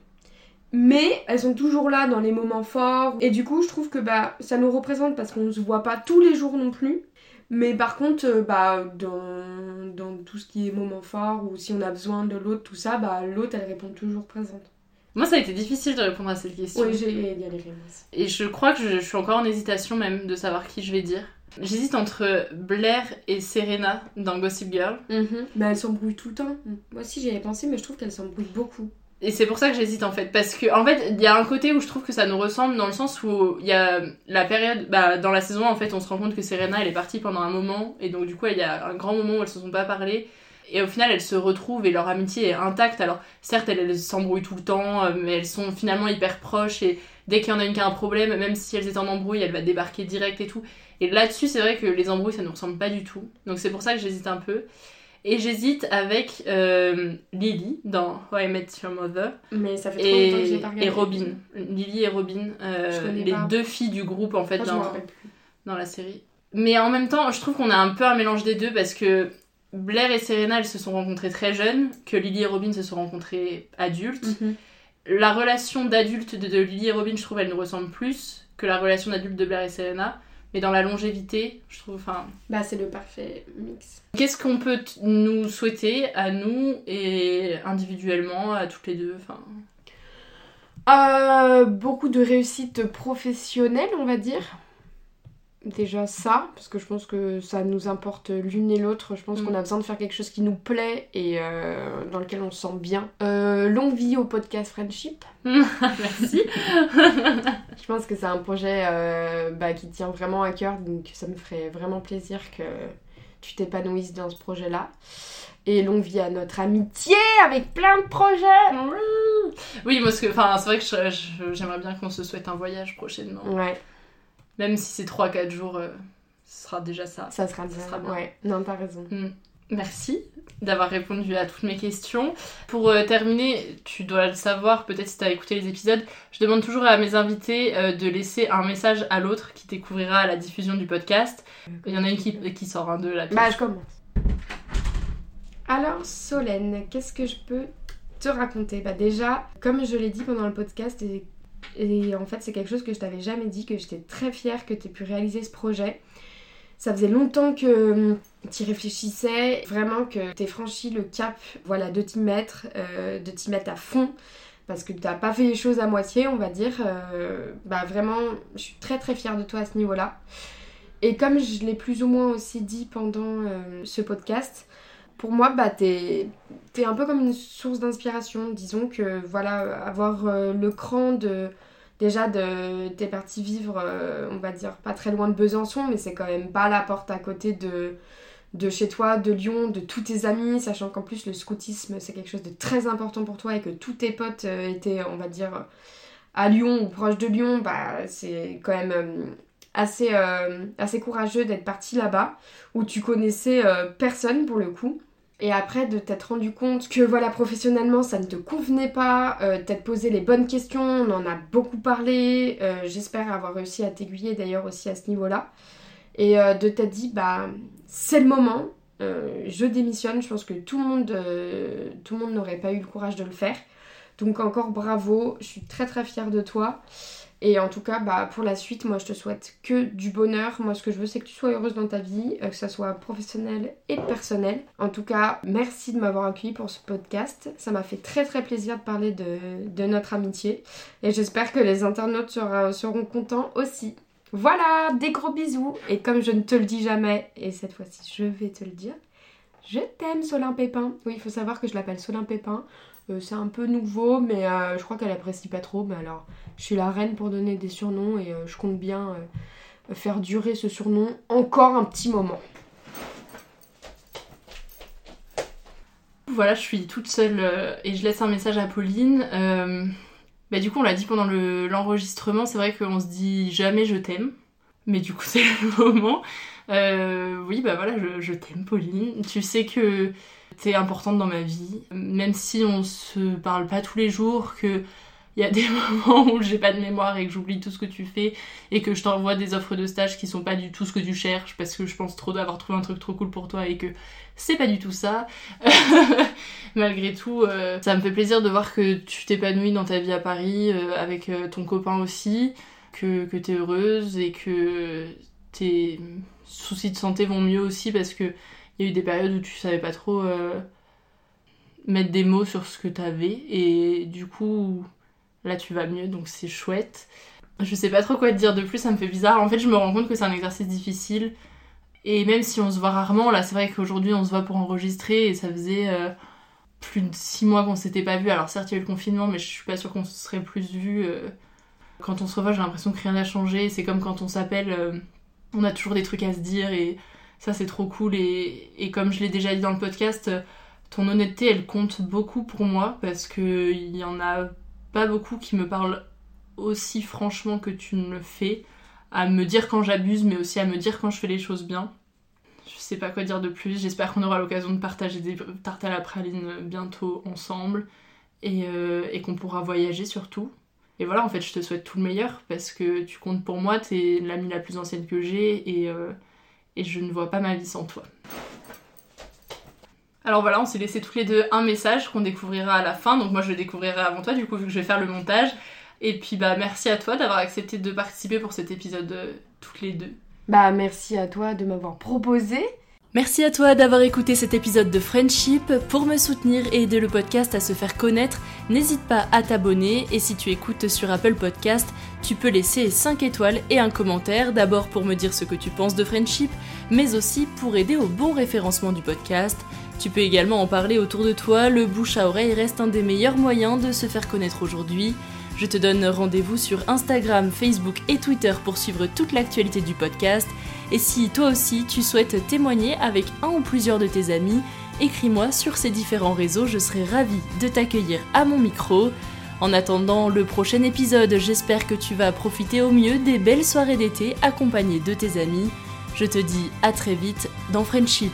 mais elles sont toujours là dans les moments forts, et du coup je trouve que bah ça nous représente parce qu'on se voit pas tous les jours non plus, mais par contre, euh, bah, dans, dans tout ce qui est moment fort ou si on a besoin de l'autre, tout ça, bah, l'autre elle répond toujours présente. Moi ça a été difficile de répondre à cette question. Oui, j'ai galéré. Et je crois que je, je suis encore en hésitation même de savoir qui je vais dire. J'hésite entre Blair et Serena dans Gossip Girl. Mais elles s'embrouillent tout le temps. Moi aussi j'y avais pensé, mais je trouve qu'elles s'embrouillent beaucoup. Et c'est pour ça que j'hésite en fait, parce que en fait il y a un côté où je trouve que ça nous ressemble dans le sens où il y a la période, bah dans la saison en fait on se rend compte que Serena elle est partie pendant un moment et donc du coup il y a un grand moment où elles se sont pas parlé et au final elles se retrouvent et leur amitié est intacte. Alors certes elles, elles s'embrouillent tout le temps, euh, mais elles sont finalement hyper proches et dès qu'il y en a une qui a un problème, même si elles étaient en embrouille, elle va débarquer direct et tout. Et là-dessus c'est vrai que les embrouilles ça nous ressemble pas du tout, donc c'est pour ça que j'hésite un peu. Et j'hésite avec euh, Lily dans How I Met Your Mother. Mais ça fait trop longtemps que j'ai Et, pas regardé. et Robin. Lily et Robin, euh, les pas. deux filles du groupe en fait dans, plus. dans la série. Mais en même temps, je trouve qu'on a un peu un mélange des deux parce que Blair et Serena, elles se sont rencontrées très jeunes, que Lily et Robin se sont rencontrées adultes. Mhm. La relation d'adulte de, de Lily et Robin, je trouve, elle nous ressemble plus que la relation d'adulte de Blair et Serena. Mais dans la longévité, je trouve, enfin, Bah, c'est le parfait mix. Qu'est-ce qu'on peut nous souhaiter à nous et individuellement, à toutes les deux enfin... Euh, beaucoup de réussite professionnelle, on va dire. Déjà ça, parce que je pense que ça nous importe l'une et l'autre. Je pense Mm. qu'on a besoin de faire quelque chose qui nous plaît et euh, dans lequel on se sent bien. Euh, longue vie au podcast Friendship. [LAUGHS] Merci. Je pense que c'est un projet euh, bah, qui tient vraiment à cœur, donc ça me ferait vraiment plaisir que tu t'épanouisses dans ce projet-là. Et longue vie à notre amitié avec plein de projets. Oui, parce que c'est vrai que j'aimerais bien qu'on se souhaite un voyage prochainement. Ouais. Même si c'est 3-4 jours, euh, ce sera déjà ça. Ça sera déjà sera bien. Ouais, non, t'as raison. Mm. Merci d'avoir répondu à toutes mes questions. Pour euh, terminer, tu dois le savoir, peut-être si tu as écouté les épisodes, je demande toujours à mes invités euh, de laisser un message à l'autre qui découvrira à la diffusion du podcast. Il y en a une qui, qui sort un de la Bah, je commence. Alors, Solène, qu'est-ce que je peux te raconter? Bah, déjà, comme je l'ai dit pendant le podcast, et, et en fait, c'est quelque chose que je t'avais jamais dit, que j'étais très fière que tu aies pu réaliser ce projet. Ça faisait longtemps que tu réfléchissais, vraiment que tu franchi le cap voilà, de t'y mettre, euh, de t'y mettre à fond, parce que tu n'as pas fait les choses à moitié, on va dire. Euh, bah vraiment, je suis très très fière de toi à ce niveau-là. Et comme je l'ai plus ou moins aussi dit pendant euh, ce podcast, pour moi, bah, t'es es un peu comme une source d'inspiration. Disons que voilà, avoir euh, le cran de déjà de t'es parti vivre, euh, on va dire pas très loin de Besançon, mais c'est quand même pas la porte à côté de de chez toi, de Lyon, de tous tes amis, sachant qu'en plus le scoutisme c'est quelque chose de très important pour toi et que tous tes potes euh, étaient, on va dire, à Lyon ou proche de Lyon, bah c'est quand même assez, assez courageux d'être parti là-bas, où tu connaissais personne pour le coup. Et après de t'être rendu compte que voilà professionnellement ça ne te convenait pas, euh, t'être posé les bonnes questions, on en a beaucoup parlé, euh, j'espère avoir réussi à t'aiguiller d'ailleurs aussi à ce niveau-là. Et euh, de t'être dit bah c'est le moment, je démissionne, je pense que tout le monde, tout le monde n'aurait pas eu le courage de le faire. Donc encore bravo, je suis très très fière de toi. Et en tout cas, bah, pour la suite, moi je te souhaite que du bonheur. Moi ce que je veux c'est que tu sois heureuse dans ta vie, euh, que ça soit professionnel et personnel. En tout cas, merci de m'avoir accueilli pour ce podcast. Ça m'a fait très très plaisir de parler de, notre amitié. Et j'espère que les internautes seront contents aussi. Voilà, des gros bisous. Et comme je ne te le dis jamais, et cette fois-ci je vais te le dire, je t'aime Solin Pépin. Oui, il faut savoir que je l'appelle Solin Pépin. Euh, c'est un peu nouveau, mais euh, je crois qu'elle apprécie pas trop. Mais alors, je suis la reine pour donner des surnoms et euh, je compte bien faire durer ce surnom encore un petit moment. Voilà, je suis toute seule et je laisse un message à Pauline. Bah, du coup, on l'a dit pendant le- l'enregistrement, c'est vrai qu'on se dit jamais je t'aime. Mais du coup, [LAUGHS] c'est le moment. Oui, bah voilà, je t'aime, Pauline. Tu sais que t'es importante dans ma vie. Même si on se parle pas tous les jours, que il y a [LAUGHS] des moments où j'ai pas de mémoire et que j'oublie tout ce que tu fais et que je t'envoie des offres de stage qui sont pas du tout ce que tu cherches parce que je pense trop d'avoir trouvé un truc trop cool pour toi et que c'est pas du tout ça. [LAUGHS] Malgré tout, euh, ça me fait plaisir de voir que tu t'épanouis dans ta vie à Paris euh, avec euh, ton copain aussi, que, que t'es heureuse et que tes soucis de santé vont mieux aussi parce que il y a eu des périodes où tu savais pas trop euh, mettre des mots sur ce que t'avais et du coup là tu vas mieux donc c'est chouette. Je sais pas trop quoi te dire de plus, ça me fait bizarre. En fait, je me rends compte que c'est un exercice difficile. Et même si on se voit rarement, là c'est vrai qu'aujourd'hui on se voit pour enregistrer et ça faisait euh, plus de six mois qu'on s'était pas vu. Alors certes il y a eu le confinement, mais je suis pas sûre qu'on se serait plus vu. euh. Quand on se revoit, j'ai l'impression que rien n'a changé. C'est comme quand on s'appelle, on a toujours des trucs à se dire et ça c'est trop cool. Et, comme je l'ai déjà dit dans le podcast, euh, ton honnêteté elle compte beaucoup pour moi parce que il y en a pas beaucoup qui me parlent aussi franchement que tu ne le fais, à me dire quand j'abuse, mais aussi à me dire quand je fais les choses bien. Je sais pas quoi dire de plus, j'espère qu'on aura l'occasion de partager des tartes à la praline bientôt ensemble et, euh, qu'on pourra voyager surtout. Et voilà, en fait, je te souhaite tout le meilleur parce que tu comptes pour moi, t'es l'amie la plus ancienne que j'ai et, euh, et je ne vois pas ma vie sans toi. Alors voilà, on s'est laissé tous les deux un message qu'on découvrira à la fin. Donc moi je le découvrirai avant toi, du coup vu que je vais faire le montage. Et puis bah merci à toi d'avoir accepté de participer pour cet épisode euh, toutes les deux. Bah merci à toi de m'avoir proposé. Merci à toi d'avoir écouté cet épisode de Friendship. Pour me soutenir et aider le podcast à se faire connaître, n'hésite pas à t'abonner et si tu écoutes sur Apple Podcast, tu peux laisser 5 étoiles et un commentaire, d'abord pour me dire ce que tu penses de Friendship, mais aussi pour aider au bon référencement du podcast. Tu peux également en parler autour de toi, le bouche à oreille reste un des meilleurs moyens de se faire connaître aujourd'hui. Je te donne rendez-vous sur Instagram, Facebook et Twitter pour suivre toute l'actualité du podcast. Et si toi aussi tu souhaites témoigner avec un ou plusieurs de tes amis, écris-moi sur ces différents réseaux, je serai ravie de t'accueillir à mon micro. En attendant le prochain épisode, j'espère que tu vas profiter au mieux des belles soirées d'été accompagnées de tes amis. Je te dis à très vite dans Friendship.